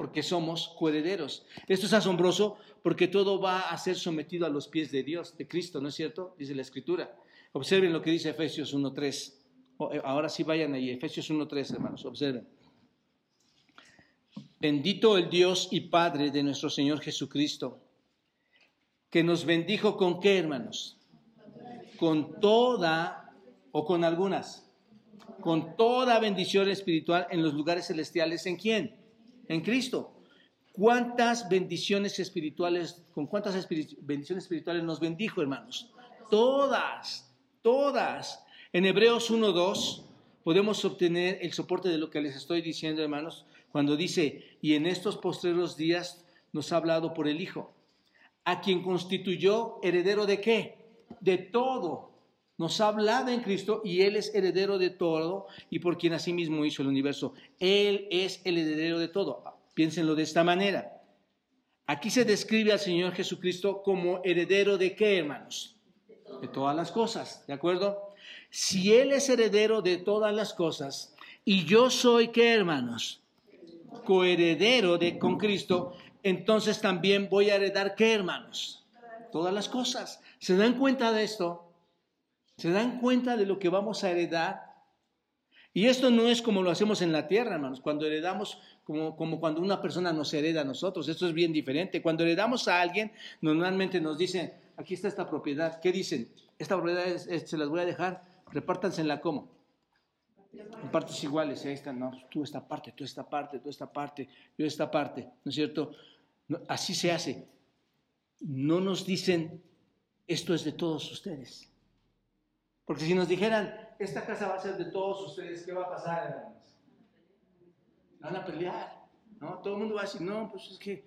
porque somos coherederos. Esto es asombroso porque todo va a ser sometido a los pies de Dios, de Cristo, ¿no es cierto? Dice la Escritura. Observen lo que dice Efesios 1.3. Eh, ahora sí vayan ahí, Efesios 1.3, hermanos, observen. Bendito el Dios y Padre de nuestro Señor Jesucristo, que nos bendijo con qué, hermanos? Con toda o con algunas, con toda bendición espiritual en los lugares celestiales. ¿En quién? En Cristo. ¿Cuántas bendiciones espirituales, con cuántas bendiciones espirituales nos bendijo, hermanos? Todas, todas. En Hebreos 1.2 podemos obtener el soporte de lo que les estoy diciendo, hermanos, cuando dice, y en estos postreros días nos ha hablado por el Hijo, a quien constituyó heredero de qué? De todo. Nos ha hablado en Cristo y Él es heredero de todo y por quien asimismo hizo el universo. Él es el heredero de todo. Piénsenlo de esta manera. Aquí se describe al Señor Jesucristo como heredero de qué, hermanos? De todas las cosas, ¿de acuerdo? Si Él es heredero de todas las cosas y yo soy qué, hermanos? Coheredero de, con Cristo, entonces también voy a heredar qué, hermanos? Todas las cosas. ¿Se dan cuenta de esto? ¿Se dan cuenta de lo que vamos a heredar? Y esto no es como lo hacemos en la tierra, hermanos, cuando heredamos, como, cuando una persona nos hereda a nosotros. Esto es bien diferente. Cuando heredamos a alguien, normalmente nos dicen, aquí está esta propiedad. ¿Qué dicen? Esta propiedad se las voy a dejar, repártansela como. En partes iguales, ahí están, no, tú esta parte, tú esta parte, tú esta parte, yo esta parte, ¿no es cierto? así se hace. No nos dicen, esto es de todos ustedes. Porque si nos dijeran, esta casa va a ser de todos ustedes, ¿qué va a pasar, hermanos? Van a pelear, ¿no? Todo el mundo va a decir, no, pues es que,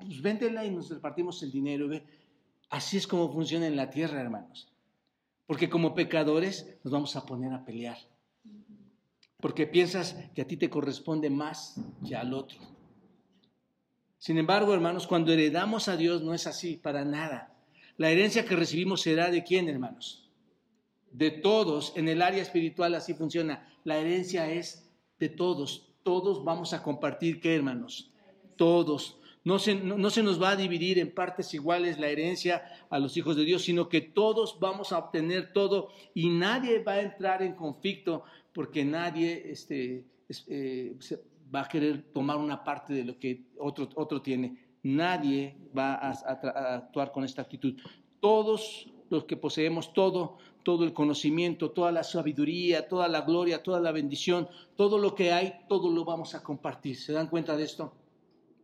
pues véndela y nos repartimos el dinero. Así es como funciona en la tierra, hermanos. Porque como pecadores nos vamos a poner a pelear. Porque piensas que a ti te corresponde más que al otro. Sin embargo, hermanos, cuando heredamos a Dios no es así para nada. La herencia que recibimos será de quién, hermanos? De todos. En el área espiritual así funciona. La herencia es de todos. Todos vamos a compartir, ¿qué, hermanos? Todos. No se, no, se, nos va a dividir en partes iguales la herencia a los hijos de Dios, sino que todos vamos a obtener todo y nadie va a entrar en conflicto porque nadie este, eh, va a querer tomar una parte de lo que otro, otro tiene. Nadie va a, actuar con esta actitud. Todos los que poseemos todo, todo el conocimiento, toda la sabiduría, toda la gloria, toda la bendición, todo lo que hay, todo lo vamos a compartir. ¿Se dan cuenta de esto?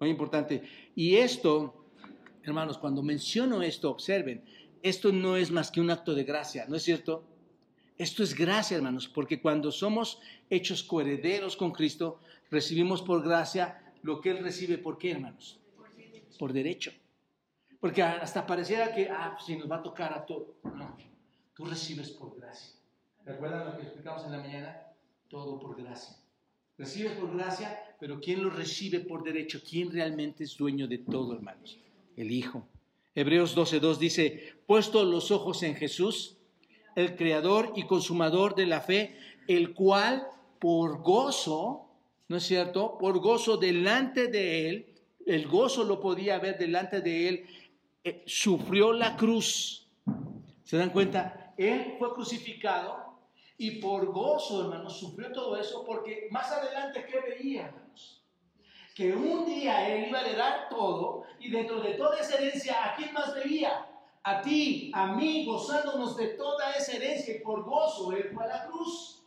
Muy importante. Y esto, hermanos, cuando menciono esto, observen, esto no es más que un acto de gracia, ¿no es cierto? Esto es gracia, hermanos, porque cuando somos hechos coherederos con Cristo, recibimos por gracia lo que Él recibe. ¿Por qué, hermanos? Por derecho. Porque hasta pareciera que, ah, si pues nos va a tocar a todo. No, tú recibes por gracia. ¿Recuerdan lo que explicamos en la mañana? Todo por gracia. Recibes por gracia, pero ¿quién lo recibe por derecho? ¿Quién realmente es dueño de todo, hermanos? El Hijo. Hebreos 12.2 dice, puesto los ojos en Jesús, el creador y consumador de la fe, el cual por gozo ¿no es cierto? Por gozo delante de él, el gozo lo podía ver delante de él, eh, sufrió la cruz. ¿Se dan cuenta? Él fue crucificado y por gozo, hermanos, sufrió todo eso porque más adelante, ¿qué veía, hermanos? Que un día él iba a heredar todo y dentro de toda esa herencia, ¿a quién más veía? A ti, a mí, gozándonos de toda esa herencia y por gozo él fue a la cruz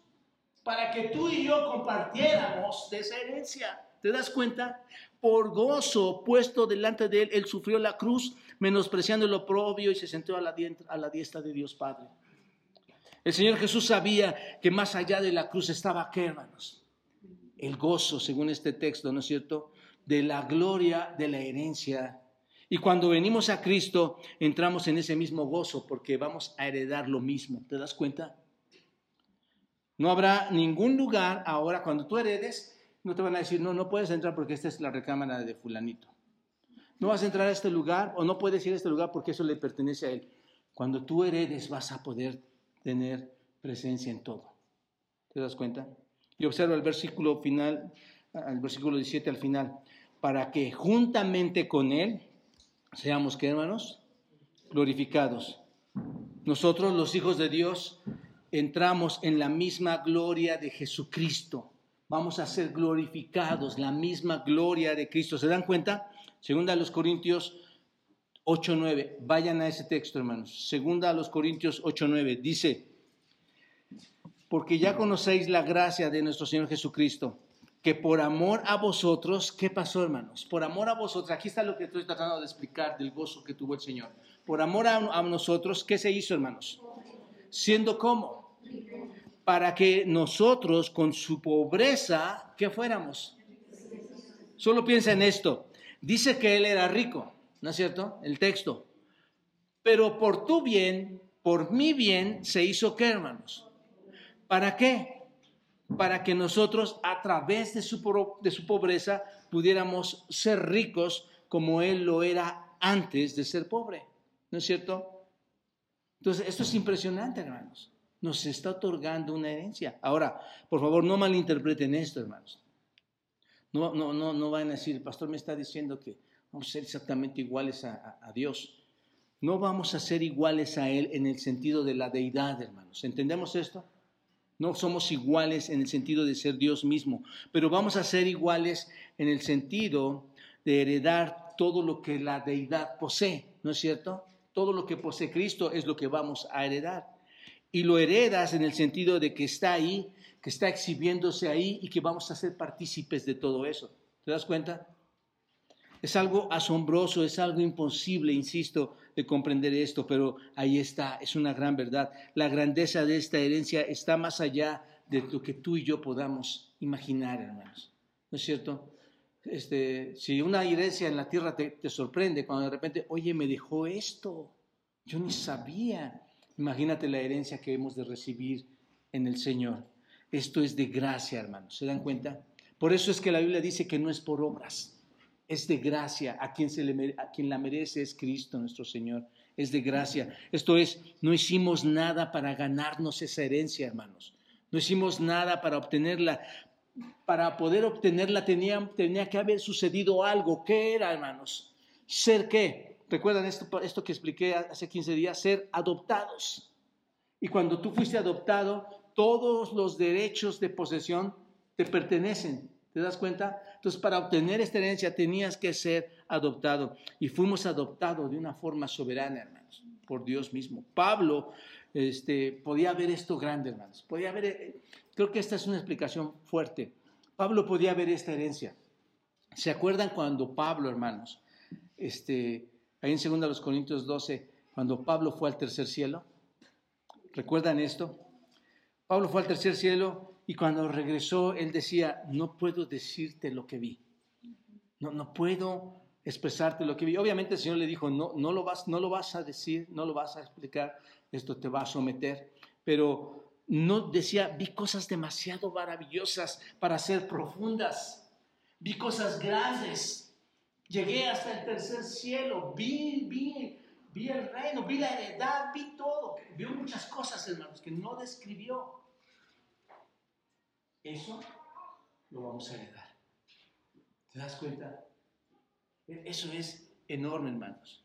para que tú y yo compartiéramos de esa herencia. ¿Te das cuenta? Por gozo puesto delante de él, él sufrió la cruz, menospreciando lo propio y se sentó a la, a la diestra de Dios Padre. El Señor Jesús sabía que más allá de la cruz estaba, ¿qué hermanos? El gozo, según este texto, ¿no es cierto? De la gloria de la herencia. Y cuando venimos a Cristo, entramos en ese mismo gozo porque vamos a heredar lo mismo. ¿Te das cuenta? No habrá ningún lugar ahora, cuando tú heredes, no te van a decir, no, no puedes entrar porque esta es la recámara de fulanito. No vas a entrar a este lugar o no puedes ir a este lugar porque eso le pertenece a él. Cuando tú heredes vas a poder tener presencia en todo. ¿Te das cuenta? Y observa el versículo final, el versículo 17 al final, para que juntamente con él seamos, ¿qué hermanos? Glorificados. Nosotros, los hijos de Dios, entramos en la misma gloria de Jesucristo. Vamos a ser glorificados, la misma gloria de Cristo. ¿Se dan cuenta? Segunda a los Corintios 8.9. Vayan a ese texto, hermanos. Segunda a los Corintios 8.9. Dice, porque ya conocéis la gracia de nuestro Señor Jesucristo, que por amor a vosotros, ¿qué pasó, hermanos? Por amor a vosotros, aquí está lo que estoy tratando de explicar del gozo que tuvo el Señor. Por amor a, a nosotros, ¿qué se hizo, hermanos? Siendo como para que nosotros con su pobreza, ¿qué fuéramos? Solo piensa en esto. Dice que él era rico, ¿no es cierto? El texto. Pero por tu bien, por mi bien, se hizo qué, hermanos? ¿Para qué? Para que nosotros a través de su, de su pobreza pudiéramos ser ricos como Él lo era antes de ser pobre. ¿No es cierto? Entonces, esto es impresionante, hermanos. Nos está otorgando una herencia. Ahora, por favor, no malinterpreten esto, hermanos. No, no, no, no van a decir, el pastor me está diciendo que vamos a ser exactamente iguales a, Dios. No vamos a ser iguales a Él en el sentido de la deidad, hermanos. ¿Entendemos esto? No somos iguales en el sentido de ser Dios mismo, pero vamos a ser iguales en el sentido de heredar todo lo que la deidad posee, ¿no es cierto? Todo lo que posee Cristo es lo que vamos a heredar. Y lo heredas en el sentido de que está ahí, que está exhibiéndose ahí y que vamos a ser partícipes de todo eso. ¿Te das cuenta? Es algo asombroso, es algo imposible, insisto, de comprender esto, pero ahí está, es una gran verdad. La grandeza de esta herencia está más allá de lo que tú y yo podamos imaginar, hermanos. ¿No es cierto? Este, si una herencia en la tierra te, te sorprende, cuando de repente, oye, me dejó esto, yo ni sabía. Imagínate la herencia que hemos de recibir en el Señor. Esto es de gracia, hermanos. ¿Se dan cuenta? Por eso es que la Biblia dice que no es por obras es de gracia. A quien, se a quien la merece es Cristo nuestro Señor. Es de gracia. Esto es, no hicimos nada para ganarnos esa herencia, hermanos. No hicimos nada para obtenerla. Para poder obtenerla tenía, tenía que haber sucedido algo. ¿Qué era, hermanos? ¿Ser qué? ¿Recuerdan esto, esto que expliqué hace 15 días? Ser adoptados. Y cuando tú fuiste adoptado, todos los derechos de posesión te pertenecen. ¿Te das cuenta? Entonces, para obtener esta herencia tenías que ser adoptado. Y fuimos adoptados de una forma soberana, hermanos, por Dios mismo. Pablo este, podía ver esto grande, hermanos. Podía ver, eh, creo que esta es una explicación fuerte. Pablo podía ver esta herencia. ¿Se acuerdan cuando Pablo, hermanos, este, ahí en 2 Corintios 12, cuando Pablo fue al tercer cielo? ¿Recuerdan esto? Pablo fue al tercer cielo y cuando regresó, él decía, no puedo decirte lo que vi. No, no puedo expresarte lo que vi. Obviamente el Señor le dijo, no, no, lo vas, no lo vas a decir, no lo vas a explicar, esto te va a someter. Pero no decía, vi cosas demasiado maravillosas para ser profundas. Vi cosas grandes. Llegué hasta el tercer cielo. Vi, vi, vi el reino, vi la heredad, vi todo. Vio muchas cosas, hermanos, que no describió. Eso lo vamos a heredar. ¿Te das cuenta? Eso es enorme, hermanos.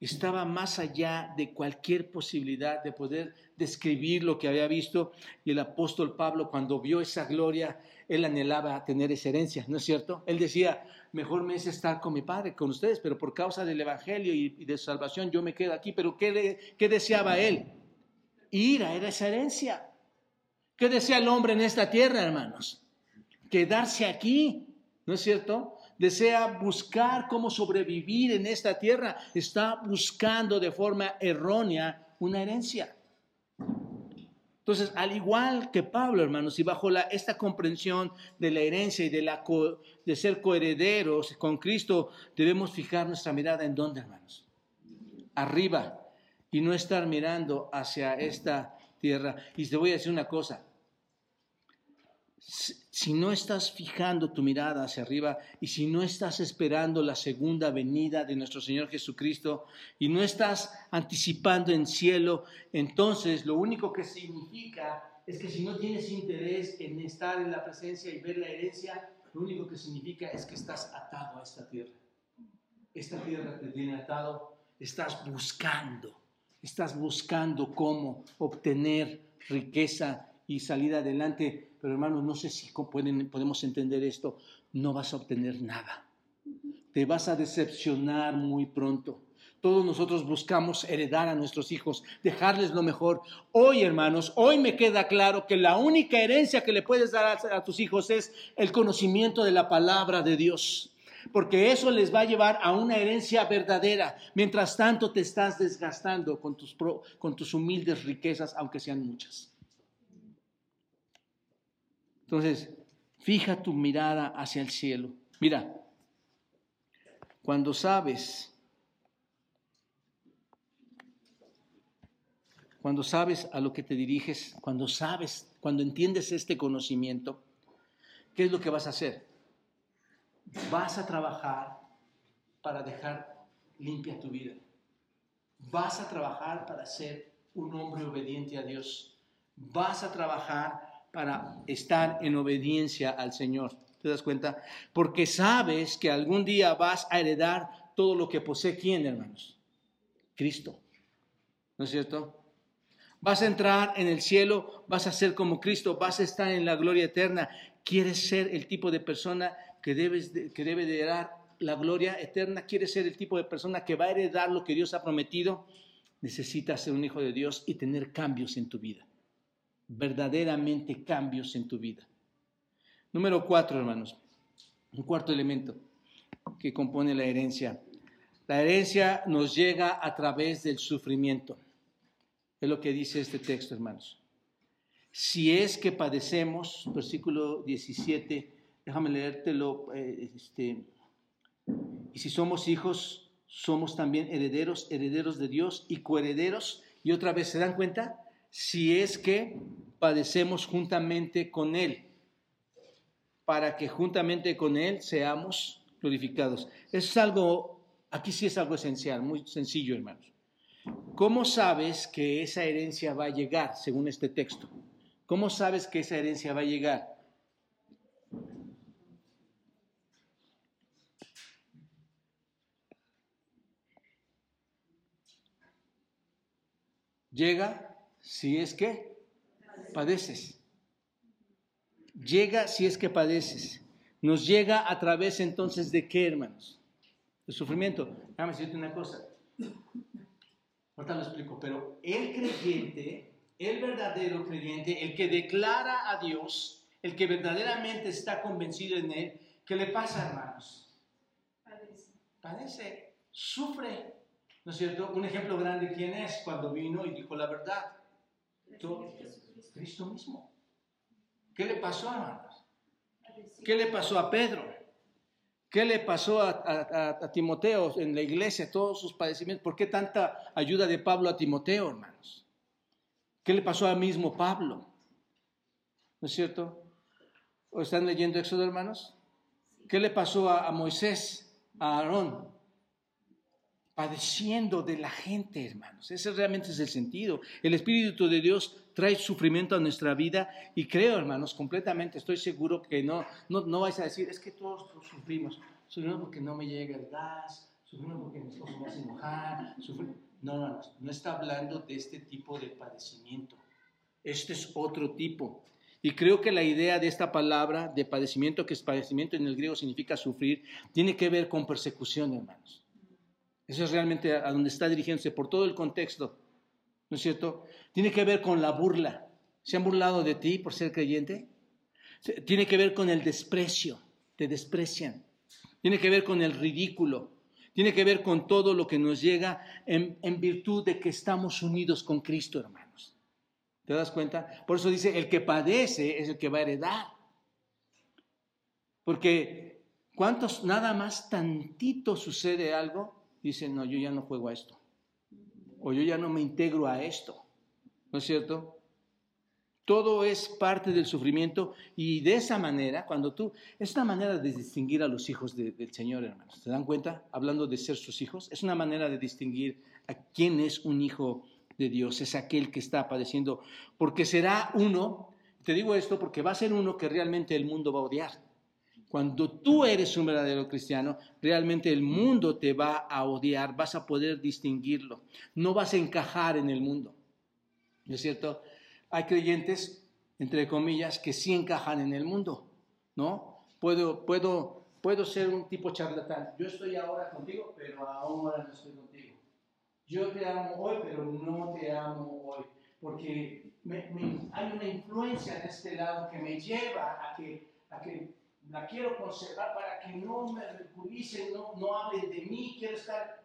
Estaba más allá de cualquier posibilidad de poder describir lo que había visto. Y el apóstol Pablo, cuando vio esa gloria, él anhelaba tener esa herencia, ¿no es cierto? Él decía, mejor me es estar con mi Padre, con ustedes, pero por causa del Evangelio y, de salvación yo me quedo aquí. Pero ¿qué, qué deseaba él? Ir a esa herencia. ¿Qué desea el hombre en esta tierra, hermanos? Quedarse aquí, ¿no es cierto? Desea buscar cómo sobrevivir en esta tierra. Está buscando de forma errónea una herencia. Entonces, al igual que Pablo, hermanos, y bajo esta comprensión de la herencia y de, la de ser coherederos con Cristo, debemos fijar nuestra mirada en dónde, hermanos? Arriba, y no estar mirando hacia esta tierra. Y te voy a decir una cosa, si no estás fijando tu mirada hacia arriba y si no estás esperando la segunda venida de nuestro Señor Jesucristo y no estás anticipando en cielo, entonces lo único que significa es que si no tienes interés en estar en la presencia y ver la herencia, lo único que significa es que estás atado a esta tierra. Esta tierra te tiene atado, estás buscando, estás buscando cómo obtener riqueza y salir adelante. Pero hermanos, no sé si pueden, podemos entender esto. No vas a obtener nada. Te vas a decepcionar muy pronto. Todos nosotros buscamos heredar a nuestros hijos, dejarles lo mejor. Hoy, hermanos, hoy me queda claro que la única herencia que le puedes dar a, tus hijos es el conocimiento de la palabra de Dios porque eso les va a llevar a una herencia verdadera. Mientras tanto te estás desgastando con tus, con tus humildes riquezas, aunque sean muchas. Entonces, fija tu mirada hacia el cielo. Mira, cuando sabes, cuando sabes a lo que te diriges, cuando sabes, cuando entiendes este conocimiento, ¿qué es lo que vas a hacer? Vas a trabajar para dejar limpia tu vida. Vas a trabajar para ser un hombre obediente a Dios. Vas a trabajar para estar en obediencia al Señor. ¿Te das cuenta? Porque sabes que algún día vas a heredar todo lo que posee quién, hermanos? Cristo. ¿No es cierto? Vas a entrar en el cielo, vas a ser como Cristo, vas a estar en la gloria eterna. ¿Quieres ser el tipo de persona que, que debe de heredar la gloria eterna? ¿Quieres ser el tipo de persona que va a heredar lo que Dios ha prometido? Necesitas ser un hijo de Dios y tener cambios en tu vida. Verdaderamente cambios en tu vida. Número cuatro, hermanos. Un cuarto elemento que compone la herencia. La herencia nos llega a través del sufrimiento. Es lo que dice este texto, hermanos. Si es que padecemos, versículo 17, déjame leértelo, eh, este, y si somos hijos, somos también herederos, herederos de Dios y coherederos. Y otra vez, ¿se dan cuenta? Si es que padecemos juntamente con Él, para que juntamente con Él seamos glorificados. Es algo, aquí sí es algo esencial, muy sencillo, hermanos. ¿Cómo sabes que esa herencia va a llegar, según este texto? ¿Cómo sabes que esa herencia va a llegar? Llega si es que padeces. Llega si es que padeces. Nos llega a través entonces de qué, hermanos? El sufrimiento. Déjame decirte una cosa. Ahorita lo explico, pero el creyente, el verdadero creyente, el que declara a Dios, el que verdaderamente está convencido en Él, ¿qué le pasa, hermanos? Padece. Padece, sufre. ¿No es cierto? Un ejemplo grande, ¿quién es? Cuando vino y dijo la verdad. Cristo mismo. ¿Qué le pasó, hermanos? ¿Qué le pasó a Pedro? ¿Qué le pasó a, Timoteo en la iglesia, todos sus padecimientos? ¿Por qué tanta ayuda de Pablo a Timoteo, hermanos? ¿Qué le pasó al mismo Pablo? ¿No es cierto? ¿O están leyendo Éxodo, hermanos? ¿Qué le pasó a Moisés, a Aarón? Padeciendo de la gente, hermanos. Ese realmente es el sentido. El Espíritu de Dios trae sufrimiento a nuestra vida y creo, hermanos, completamente, estoy seguro que no, no, no vais a decir, es que todos sufrimos. Sufrimos porque no me llega el gas, sufrimos porque mi esposo me hace enojar. No, no, no, no está hablando de este tipo de padecimiento. Este es otro tipo. Y creo que la idea de esta palabra de padecimiento, que es padecimiento en el griego significa sufrir, tiene que ver con persecución, hermanos. Eso es realmente a donde está dirigiéndose por todo el contexto. ¿No es cierto? Tiene que ver con la burla. ¿Se han burlado de ti por ser creyente? Tiene que ver con el desprecio. Te desprecian. Tiene que ver con el ridículo. Tiene que ver con todo lo que nos llega en, virtud de que estamos unidos con Cristo, hermanos. ¿Te das cuenta? Por eso dice, el que padece es el que va a heredar. Porque ¿cuántos nada más tantito sucede algo dicen, no, yo ya no juego a esto, o yo ya no me integro a esto, ¿no es cierto? Todo es parte del sufrimiento y de esa manera, cuando tú, es una manera de distinguir a los hijos del Señor, hermanos. ¿Se dan cuenta? Hablando de ser sus hijos, es una manera de distinguir a quién es un hijo de Dios, es aquel que está padeciendo, porque será uno, te digo esto porque va a ser uno que realmente el mundo va a odiar. Cuando tú eres un verdadero cristiano, realmente el mundo te va a odiar, vas a poder distinguirlo, no vas a encajar en el mundo. ¿No es cierto? Hay creyentes, entre comillas, que sí encajan en el mundo, ¿no? Puedo, puedo, puedo ser un tipo charlatán. Yo estoy ahora contigo, pero ahora no estoy contigo. Yo te amo hoy, pero no te amo hoy. Porque hay una influencia de este lado que me lleva a que, a que la quiero conservar para que no me ridiculicen, no, no hablen de mí, quiero estar...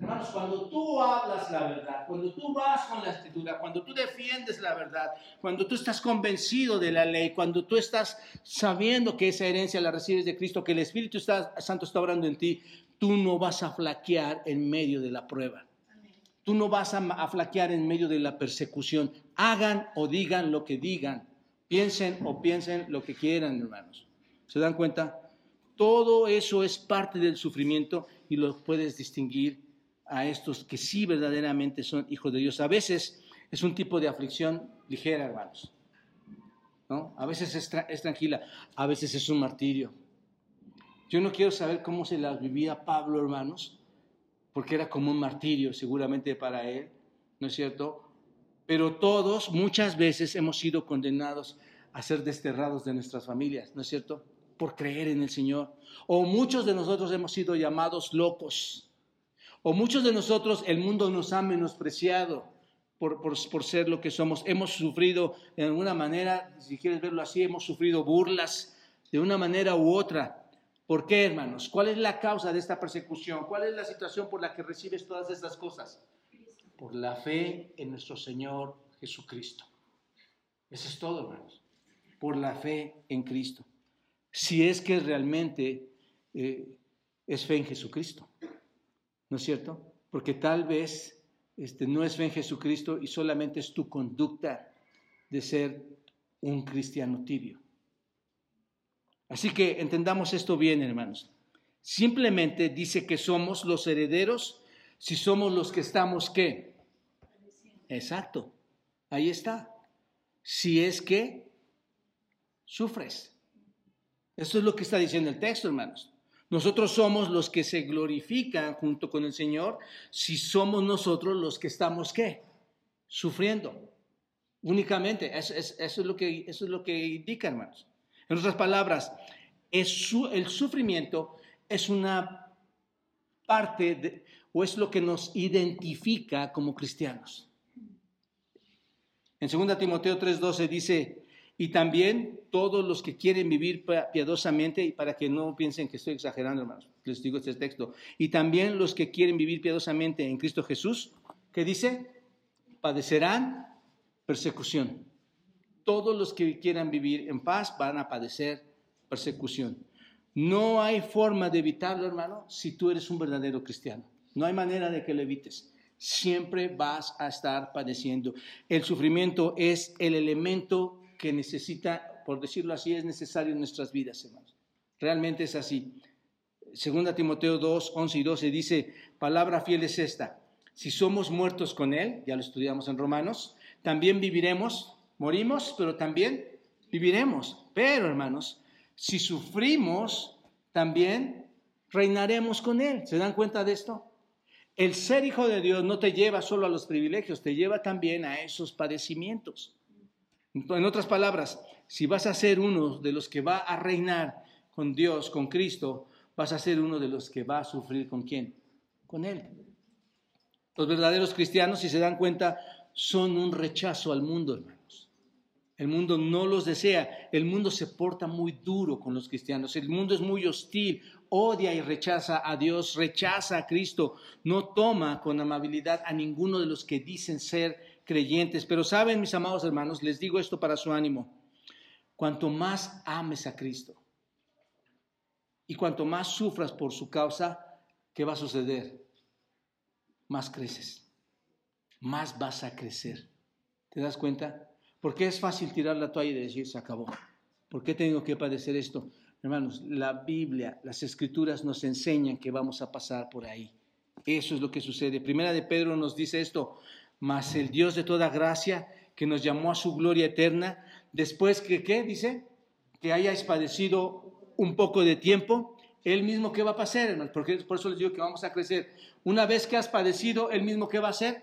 Hermanos, cuando tú hablas la verdad, cuando tú vas con la escritura, cuando tú defiendes la verdad, cuando tú estás convencido de la ley, cuando tú estás sabiendo que esa herencia la recibes de Cristo, que el Espíritu Santo está obrando en ti, tú no vas a flaquear en medio de la prueba. Tú no vas a, a flaquear en medio de la persecución. Hagan o digan lo que digan. Piensen o piensen lo que quieran, hermanos. ¿Se dan cuenta? Todo eso es parte del sufrimiento y lo puedes distinguir a estos que sí verdaderamente son hijos de Dios. A veces es un tipo de aflicción ligera, hermanos. ¿no? A veces es, es tranquila, a veces es un martirio. Yo no quiero saber cómo se las vivía Pablo, hermanos, porque era como un martirio seguramente para él, ¿no es cierto? Pero todos muchas veces hemos sido condenados a ser desterrados de nuestras familias, ¿no es cierto? Por creer en el Señor. O muchos de nosotros hemos sido llamados locos. O muchos de nosotros el mundo nos ha menospreciado por, por, por, ser lo que somos. Hemos sufrido de alguna manera, si quieres verlo así, hemos sufrido burlas de una manera u otra. ¿Por qué, hermanos? ¿Cuál es la causa de esta persecución? ¿Cuál es la situación por la que recibes todas estas cosas? Por la fe en nuestro Señor Jesucristo. Eso es todo, hermanos. Por la fe en Cristo. Si es que realmente eh, es fe en Jesucristo. ¿No es cierto? Porque tal vez este, no es fe en Jesucristo y solamente es tu conducta de ser un cristiano tibio. Así que entendamos esto bien, hermanos. Simplemente dice que somos los herederos si somos los que estamos qué. Exacto. Ahí está. Si es que sufres. Eso es lo que está diciendo el texto, hermanos. Nosotros somos los que se glorifican junto con el Señor si somos nosotros los que estamos qué? Sufriendo. Únicamente. Eso, es, lo que, eso es lo que indica, hermanos. En otras palabras, el sufrimiento es una parte o es lo que nos identifica como cristianos. En 2 Timoteo 3:12 dice, y también todos los que quieren vivir piadosamente, y para que no piensen que estoy exagerando, hermanos, les digo este texto, y también los que quieren vivir piadosamente en Cristo Jesús, ¿qué dice? Padecerán persecución todos los que quieran vivir en paz van a padecer persecución. No hay forma de evitarlo, hermano, si tú eres un verdadero cristiano. No hay manera de que lo evites. Siempre vas a estar padeciendo. El sufrimiento es el elemento que necesita, por decirlo así, es necesario en nuestras vidas, hermanos. Realmente es así. Segunda Timoteo 2, 11 y 12 dice, palabra fiel es esta. Si somos muertos con Él, ya lo estudiamos en Romanos, también viviremos Morimos, pero también viviremos. Pero, hermanos, si sufrimos, también reinaremos con Él. ¿Se dan cuenta de esto? El ser hijo de Dios no te lleva solo a los privilegios, te lleva también a esos padecimientos. En otras palabras, si vas a ser uno de los que va a reinar con Dios, con Cristo, vas a ser uno de los que va a sufrir con quién? Con Él. Los verdaderos cristianos, si se dan cuenta, son un rechazo al mundo, hermano. El mundo no los desea. El mundo se porta muy duro con los cristianos. El mundo es muy hostil, odia y rechaza a Dios, rechaza a Cristo. No toma con amabilidad a ninguno de los que dicen ser creyentes. Pero saben, mis amados hermanos, les digo esto para su ánimo. Cuanto más ames a Cristo y cuanto más sufras por su causa, ¿qué va a suceder? Más creces, más vas a crecer. ¿Te das cuenta? Porque es fácil tirar la toalla y decir, se acabó. ¿Por qué tengo que padecer esto? Hermanos, la Biblia, las escrituras nos enseñan que vamos a pasar por ahí. Eso es lo que sucede. Primera de Pedro nos dice esto, mas el Dios de toda gracia, que nos llamó a su gloria eterna, después que, ¿qué? Dice, que hayáis padecido un poco de tiempo, Él mismo qué va a pasar, hermanos, porque por eso les digo que vamos a crecer. Una vez que has padecido, Él mismo qué va a hacer?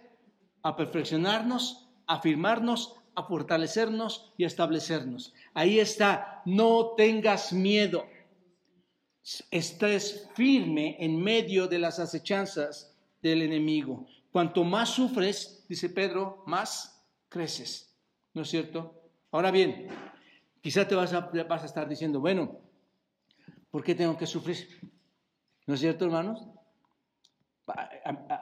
A perfeccionarnos, a afirmarnos, a fortalecernos y a establecernos. Ahí está, no tengas miedo. Estés firme en medio de las acechanzas del enemigo. Cuanto más sufres, dice Pedro, más creces. ¿No es cierto? Ahora bien, quizá te vas a, estar diciendo, bueno, ¿por qué tengo que sufrir? ¿No es cierto, hermanos?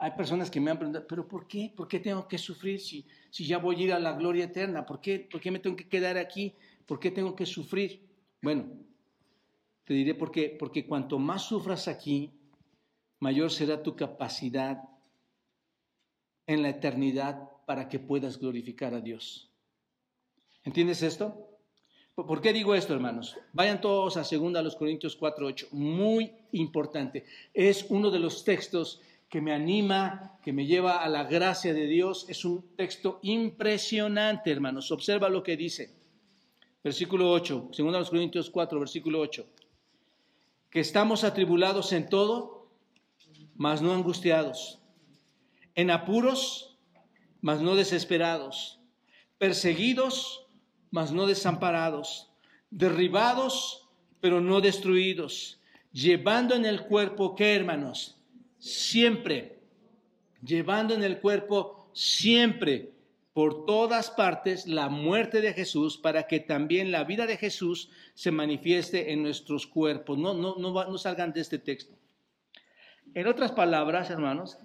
Hay personas que me han preguntado, pero ¿por qué? ¿Por qué tengo que sufrir si, si ya voy a ir a la gloria eterna? ¿Por qué, ¿Por qué me tengo que quedar aquí? ¿Por qué tengo que sufrir? Bueno, te diré por qué. Porque cuanto más sufras aquí, mayor será tu capacidad en la eternidad para que puedas glorificar a Dios. ¿Entiendes esto? ¿Por qué digo esto, hermanos? Vayan todos a 2 Corintios 4, 8. Muy importante. Es uno de los textos que me anima, que me lleva a la gracia de Dios. Es un texto impresionante, hermanos. Observa lo que dice. Versículo 8, 2 Corintios 4, versículo 8. Que estamos atribulados en todo, mas no angustiados. En apuros, mas no desesperados. Perseguidos, mas no desamparados, derribados, pero no destruidos, llevando en el cuerpo, ¿qué hermanos? Siempre, llevando en el cuerpo siempre, por todas partes, la muerte de Jesús, para que también la vida de Jesús se manifieste en nuestros cuerpos. No, no, no, no salgan de este texto. En otras palabras, hermanos,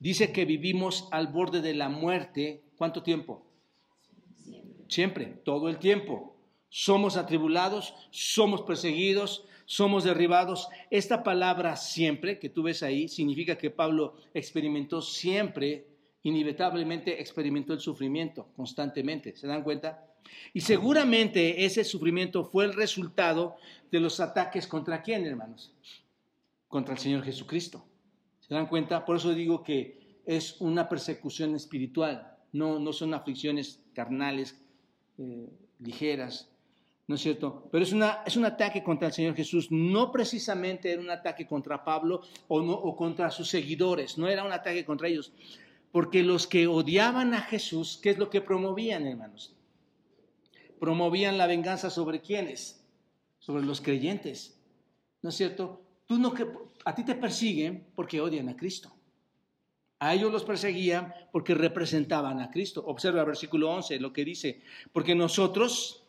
dice que vivimos al borde de la muerte. ¿Cuánto tiempo? siempre, todo el tiempo. Somos atribulados, somos perseguidos, somos derribados. Esta palabra siempre que tú ves ahí significa que Pablo experimentó siempre, inevitablemente experimentó el sufrimiento constantemente. ¿Se dan cuenta? Y seguramente ese sufrimiento fue el resultado de los ataques contra quién, hermanos? Contra el Señor Jesucristo. ¿Se dan cuenta? Por eso digo que es una persecución espiritual, no, no son aflicciones carnales eh, ligeras, ¿no es cierto? Pero es, una, es un ataque contra el Señor Jesús, no precisamente era un ataque contra Pablo o, no, o contra sus seguidores, no era un ataque contra ellos, porque los que odiaban a Jesús, ¿qué es lo que promovían, hermanos? Promovían la venganza sobre quiénes? Sobre los creyentes, ¿no es cierto? Tú no, a ti te persiguen porque odian a Cristo. A ellos los perseguían porque representaban a Cristo. Observa versículo 11, lo que dice, porque nosotros,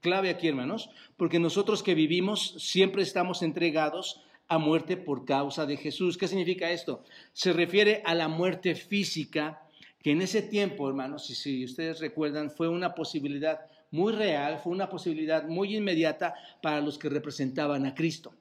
clave aquí hermanos, porque nosotros que vivimos siempre estamos entregados a muerte por causa de Jesús. ¿Qué significa esto? Se refiere a la muerte física, que en ese tiempo, hermanos, si, si ustedes recuerdan, fue una posibilidad muy real, fue una posibilidad muy inmediata para los que representaban a Cristo.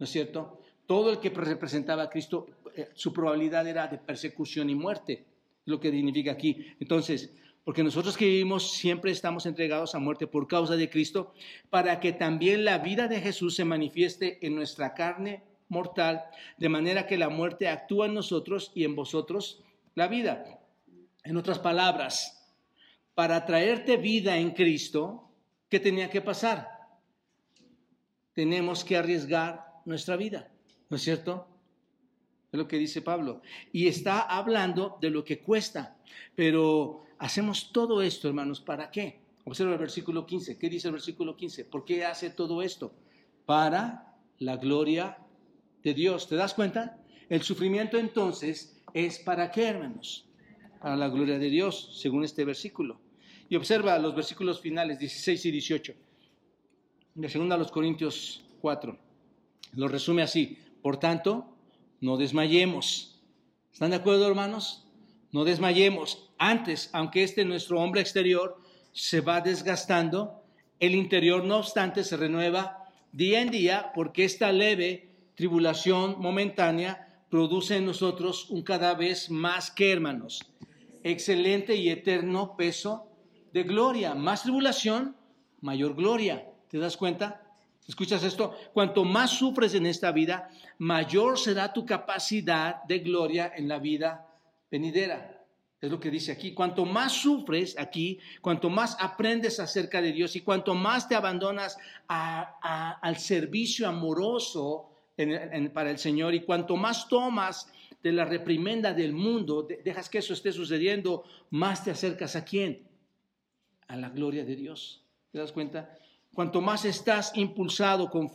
¿No es cierto? Todo el que representaba a Cristo, eh, su probabilidad era de persecución y muerte, lo que significa aquí. Entonces, porque nosotros que vivimos siempre estamos entregados a muerte por causa de Cristo, para que también la vida de Jesús se manifieste en nuestra carne mortal, de manera que la muerte actúa en nosotros y en vosotros la vida. En otras palabras, para traerte vida en Cristo, ¿qué tenía que pasar? Tenemos que arriesgar nuestra vida. ¿No es cierto? Es lo que dice Pablo. Y está hablando de lo que cuesta. Pero hacemos todo esto, hermanos, ¿para qué? Observa el versículo 15. ¿Qué dice el versículo 15? ¿Por qué hace todo esto? Para la gloria de Dios. ¿Te das cuenta? El sufrimiento entonces es para qué, hermanos? Para la gloria de Dios, según este versículo. Y observa los versículos finales 16 y 18. De segunda a los Corintios 4. Lo resume así. Por tanto, no desmayemos. ¿Están de acuerdo, hermanos? No desmayemos. Antes, aunque este nuestro hombre exterior se va desgastando, el interior, no obstante, se renueva día en día porque esta leve tribulación momentánea produce en nosotros un cada vez más que, hermanos, excelente y eterno peso de gloria. Más tribulación, mayor gloria. ¿Te das cuenta? ¿Escuchas esto? Cuanto más sufres en esta vida, mayor será tu capacidad de gloria en la vida venidera. Es lo que dice aquí. Cuanto más sufres aquí, cuanto más aprendes acerca de Dios y cuanto más te abandonas al servicio amoroso para el Señor y cuanto más tomas de la reprimenda del mundo, dejas que eso esté sucediendo, más te acercas a quién? A la gloria de Dios. ¿Te das cuenta? Cuanto más estás impulsado con,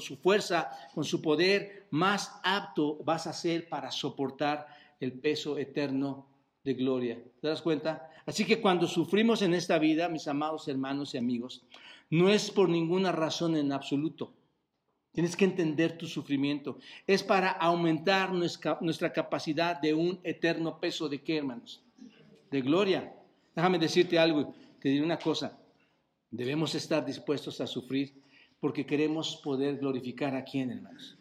su fuerza, con su poder, más apto vas a ser para soportar el peso eterno de gloria. ¿Te das cuenta? Así que cuando sufrimos en esta vida, mis amados hermanos y amigos, no es por ninguna razón en absoluto. Tienes que entender tu sufrimiento. Es para aumentar nuestra, nuestra capacidad de un eterno peso de qué, hermanos? De gloria. Déjame decirte algo, te diré una cosa. Debemos estar dispuestos a sufrir porque queremos poder glorificar a quién, hermanos.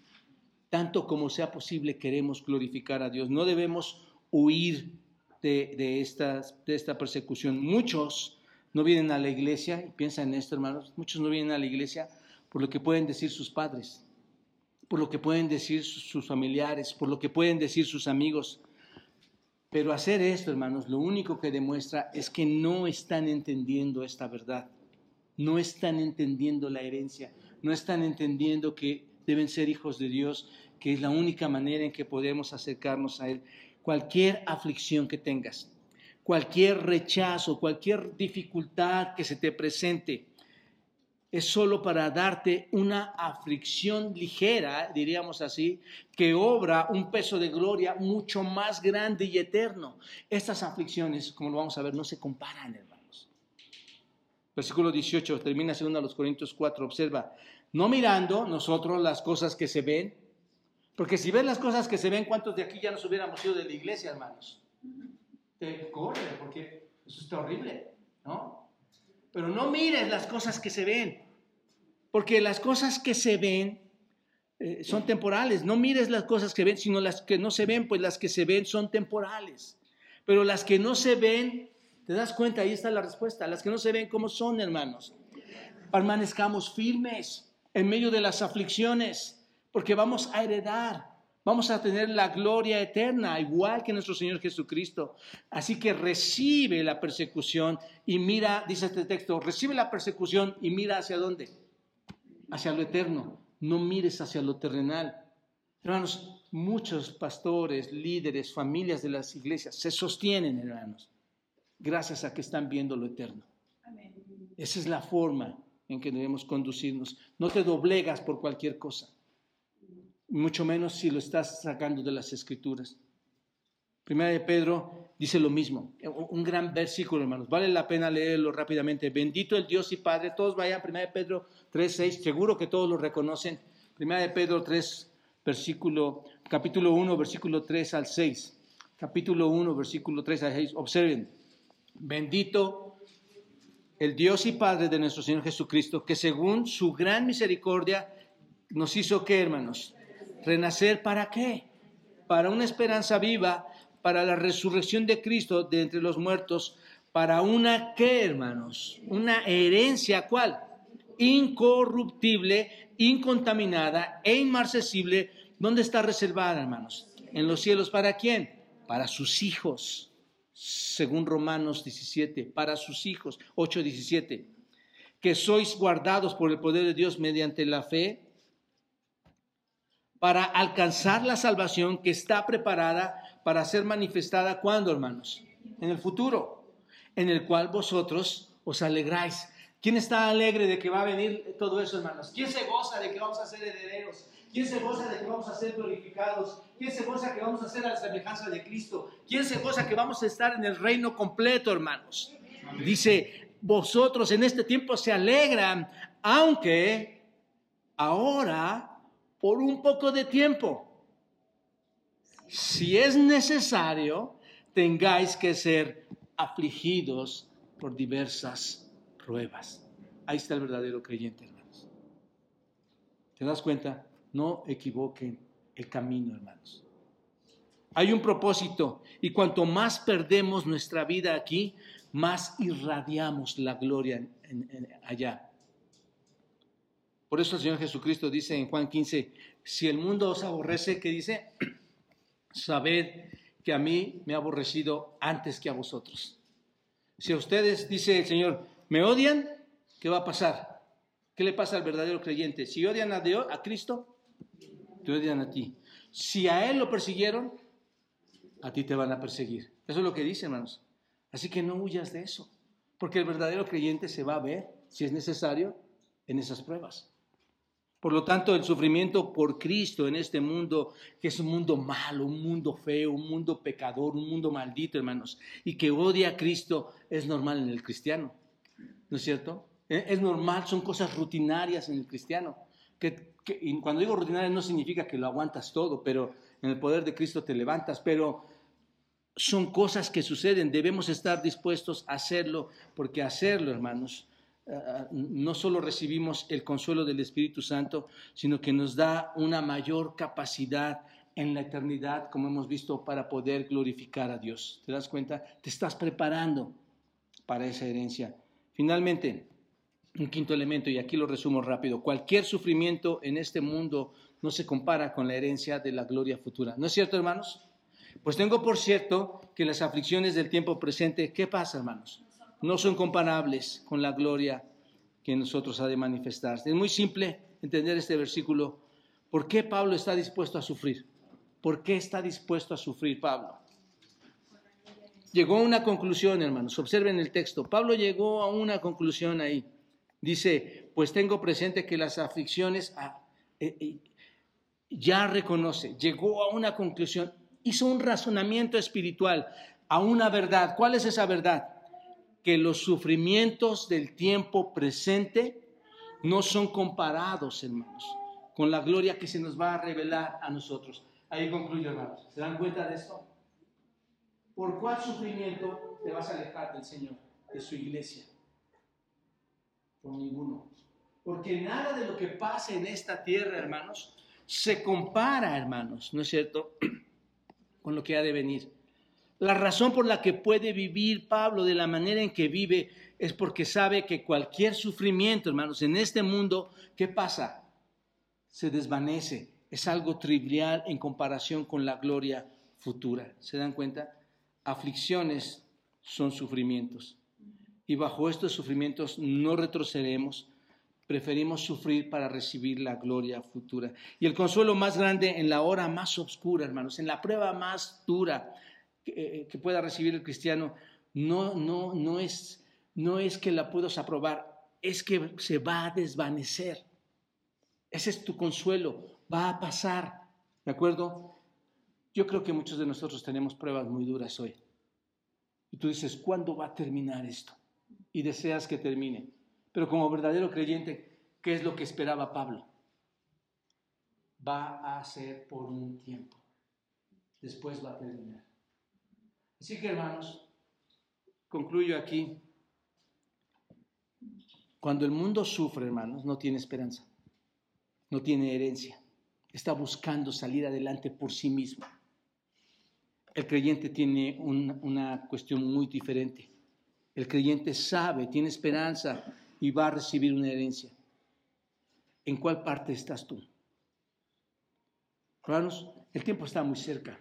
Tanto como sea posible queremos glorificar a Dios. No debemos huir de, de, de esta persecución. Muchos no vienen a la iglesia, y piensa en esto, hermanos, muchos no vienen a la iglesia por lo que pueden decir sus padres, por lo que pueden decir sus familiares, por lo que pueden decir sus amigos. Pero hacer esto, hermanos, lo único que demuestra es que no están entendiendo esta verdad, no están entendiendo la herencia, no están entendiendo que deben ser hijos de Dios, que es la única manera en que podemos acercarnos a Él. Cualquier aflicción que tengas, cualquier rechazo, cualquier dificultad que se te presente, es solo para darte una aflicción ligera, diríamos así, que obra un peso de gloria mucho más grande y eterno. Estas aflicciones, como lo vamos a ver, no se comparan. Versículo 18, termina según a los Corintios 4, observa, no mirando nosotros las cosas que se ven, porque si ves las cosas que se ven, ¿cuántos de aquí ya nos hubiéramos ido de la iglesia, hermanos? Te corre, porque eso está horrible, ¿no? Pero no mires las cosas que se ven, porque las cosas que se ven eh, son temporales. No mires las cosas que ven, sino las que no se ven, pues las que se ven son temporales. Pero las que no se ven, te das cuenta, ahí está la respuesta. Las que no se ven, ¿cómo son, hermanos? Permanezcamos firmes en medio de las aflicciones, porque vamos a heredar, vamos a tener la gloria eterna, igual que nuestro Señor Jesucristo. Así que recibe la persecución y mira, dice este texto, recibe la persecución y mira hacia dónde? Hacia lo eterno, no mires hacia lo terrenal. Hermanos, muchos pastores, líderes, familias de las iglesias se sostienen, hermanos, gracias a que están viendo lo eterno. Esa es la forma en que debemos conducirnos. No te doblegas por cualquier cosa, mucho menos si lo estás sacando de las escrituras. Primera de Pedro dice lo mismo, un gran versículo, hermanos. Vale la pena leerlo rápidamente. Bendito el Dios y Padre. Todos vayan, Primera de Pedro 3, 6. Seguro que todos lo reconocen. Primera de Pedro 3, versículo, capítulo 1, versículo 3 al 6. Capítulo 1, versículo 3 al 6. Observen. Bendito el Dios y Padre de nuestro Señor Jesucristo, que según su gran misericordia nos hizo qué, hermanos? Renacer para qué? Para una esperanza viva, para la resurrección de Cristo de entre los muertos, para una qué, hermanos? Una herencia, ¿cuál? Incorruptible, incontaminada e inmarcesible. ¿Dónde está reservada, hermanos? En los cielos, ¿para quién? Para sus hijos según Romanos 17, para sus hijos, 8, 17, que sois guardados por el poder de Dios mediante la fe para alcanzar la salvación que está preparada para ser manifestada cuando, hermanos? En el futuro, en el cual vosotros os alegráis. ¿Quién está alegre de que va a venir todo eso, hermanos? ¿Quién se goza de que vamos a ser herederos? ¿Quién se goza de que vamos a ser glorificados? ¿Quién se goza que vamos a ser a la semejanza de Cristo? ¿Quién se goza que vamos a estar en el reino completo, hermanos? Dice, vosotros en este tiempo se alegran, aunque ahora, por un poco de tiempo, si es necesario, tengáis que ser afligidos por diversas pruebas. Ahí está el verdadero creyente, hermanos. ¿Te das cuenta? No equivoquen el camino, hermanos. Hay un propósito y cuanto más perdemos nuestra vida aquí, más irradiamos la gloria allá. Por eso el Señor Jesucristo dice en Juan 15, si el mundo os aborrece, ¿qué dice? Sabed que a mí me ha aborrecido antes que a vosotros. Si a ustedes, dice el Señor, me odian, ¿qué va a pasar? ¿Qué le pasa al verdadero creyente? Si odian a Dios, a Cristo, te odian a ti. Si a él lo persiguieron, a ti te van a perseguir. Eso es lo que dice, hermanos. Así que no huyas de eso, porque el verdadero creyente se va a ver, si es necesario, en esas pruebas. Por lo tanto, el sufrimiento por Cristo en este mundo, que es un mundo malo, un mundo feo, un mundo pecador, un mundo maldito, hermanos, y que odia a Cristo, es normal en el cristiano. ¿No es cierto? E, es normal, son cosas rutinarias en el cristiano que, cuando digo rutinaria no significa que lo aguantas todo, pero en el poder de Cristo te levantas, pero son cosas que suceden, debemos estar dispuestos a hacerlo, porque hacerlo, hermanos, eh, no solo recibimos el consuelo del Espíritu Santo, sino que nos da una mayor capacidad en la eternidad, como hemos visto, para poder glorificar a Dios. ¿Te das cuenta? Te estás preparando para esa herencia. Finalmente, un quinto elemento, y aquí lo resumo rápido, cualquier sufrimiento en este mundo no se compara con la herencia de la gloria futura. ¿No es cierto, hermanos? Pues tengo por cierto que las aflicciones del tiempo presente, ¿qué pasa, hermanos? No son comparables con la gloria que nosotros ha de manifestarse. Es muy simple entender este versículo. ¿Por qué Pablo está dispuesto a sufrir? ¿Por qué está dispuesto a sufrir Pablo? Llegó a una conclusión, hermanos. Observen el texto. Pablo llegó a una conclusión ahí. Dice, pues tengo presente que las aflicciones ah, eh, eh, ya reconoce, llegó a una conclusión, hizo un razonamiento espiritual a una verdad. ¿Cuál es esa verdad? Que los sufrimientos del tiempo presente no son comparados, hermanos, con la gloria que se nos va a revelar a nosotros. Ahí concluyo, hermanos. ¿Se dan cuenta de esto? ¿Por cuál sufrimiento te vas a alejar del Señor, de su iglesia? Por ninguno. Porque nada de lo que pase en esta tierra, hermanos, se compara, hermanos, ¿no es cierto?, con lo que ha de venir. La razón por la que puede vivir Pablo de la manera en que vive es porque sabe que cualquier sufrimiento, hermanos, en este mundo, ¿qué pasa? Se desvanece, es algo trivial en comparación con la gloria futura. ¿Se dan cuenta? Aflicciones son sufrimientos. Y bajo estos sufrimientos no retrocederemos, preferimos sufrir para recibir la gloria futura. Y el consuelo más grande en la hora más oscura, hermanos, en la prueba más dura que, eh, pueda recibir el cristiano, no, no, no, es, no es que la puedas aprobar, es que se va a desvanecer. Ese es tu consuelo va a pasar, ¿de acuerdo? Yo creo que muchos de nosotros tenemos pruebas muy duras hoy. Y tú dices, ¿cuándo va a terminar esto? Y deseas que termine. Pero como verdadero creyente, ¿qué es lo que esperaba Pablo? Va a ser por un tiempo. Después va a terminar. Así que hermanos, concluyo aquí. Cuando el mundo sufre, hermanos, no tiene esperanza, no tiene herencia está buscando salir adelante por sí mismo. El creyente tiene una cuestión muy diferente. El creyente sabe, tiene esperanza y va a recibir una herencia. ¿En cuál parte estás tú? Hermanos, el tiempo está muy cerca.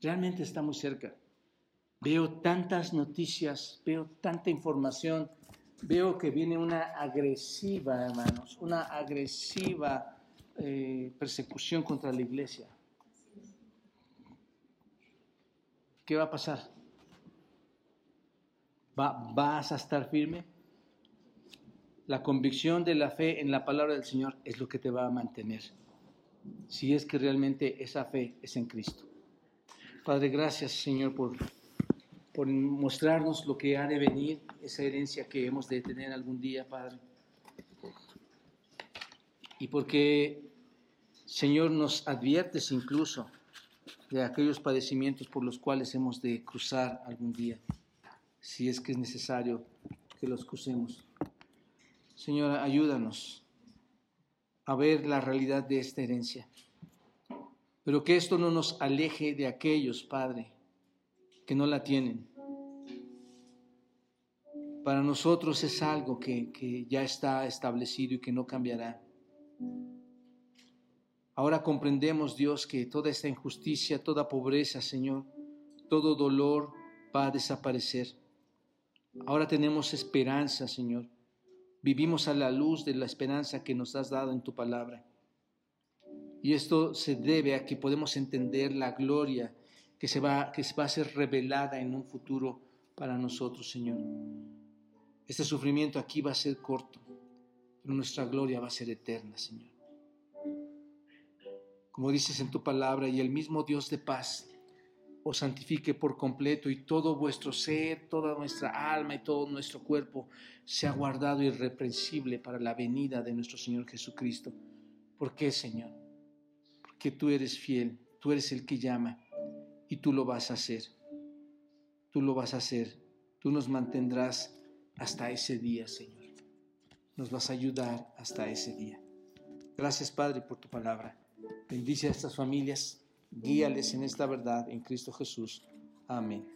Realmente está muy cerca. Veo tantas noticias, veo tanta información, veo que viene una agresiva, hermanos, una agresiva eh, persecución contra la iglesia. ¿Qué va a pasar? ¿Vas a estar firme? La convicción de la fe en la palabra del Señor es lo que te va a mantener. Si es que realmente esa fe es en Cristo. Padre, gracias Señor por, por mostrarnos lo que ha de venir, esa herencia que hemos de tener algún día, Padre y porque, Señor, nos adviertes incluso de aquellos padecimientos por los cuales hemos de cruzar algún día, si es que es necesario que los crucemos. Señor, ayúdanos a ver la realidad de esta herencia, pero que esto no nos aleje de aquellos, Padre, que no la tienen. Para nosotros es algo que, que ya está establecido y que no cambiará. Ahora comprendemos, Dios, que toda esta injusticia, toda pobreza, Señor, todo dolor va a desaparecer. Ahora tenemos esperanza, Señor. Vivimos a la luz de la esperanza que nos has dado en tu palabra. Y esto se debe a que podemos entender la gloria que, se va, que va a ser revelada en un futuro para nosotros, Señor. Este sufrimiento aquí va a ser corto pero nuestra gloria va a ser eterna, Señor. Como dices en tu palabra, y el mismo Dios de paz os santifique por completo y todo vuestro ser, toda nuestra alma y todo nuestro cuerpo sea guardado irreprensible para la venida de nuestro Señor Jesucristo. ¿Por qué, Señor? Porque tú eres fiel, tú eres el que llama y tú lo vas a hacer. Tú lo vas a hacer. Tú nos mantendrás hasta ese día, Señor nos vas a ayudar hasta ese día. Gracias, Padre, por tu palabra. Bendice a estas familias, guíales en esta verdad en Cristo Jesús. Amén.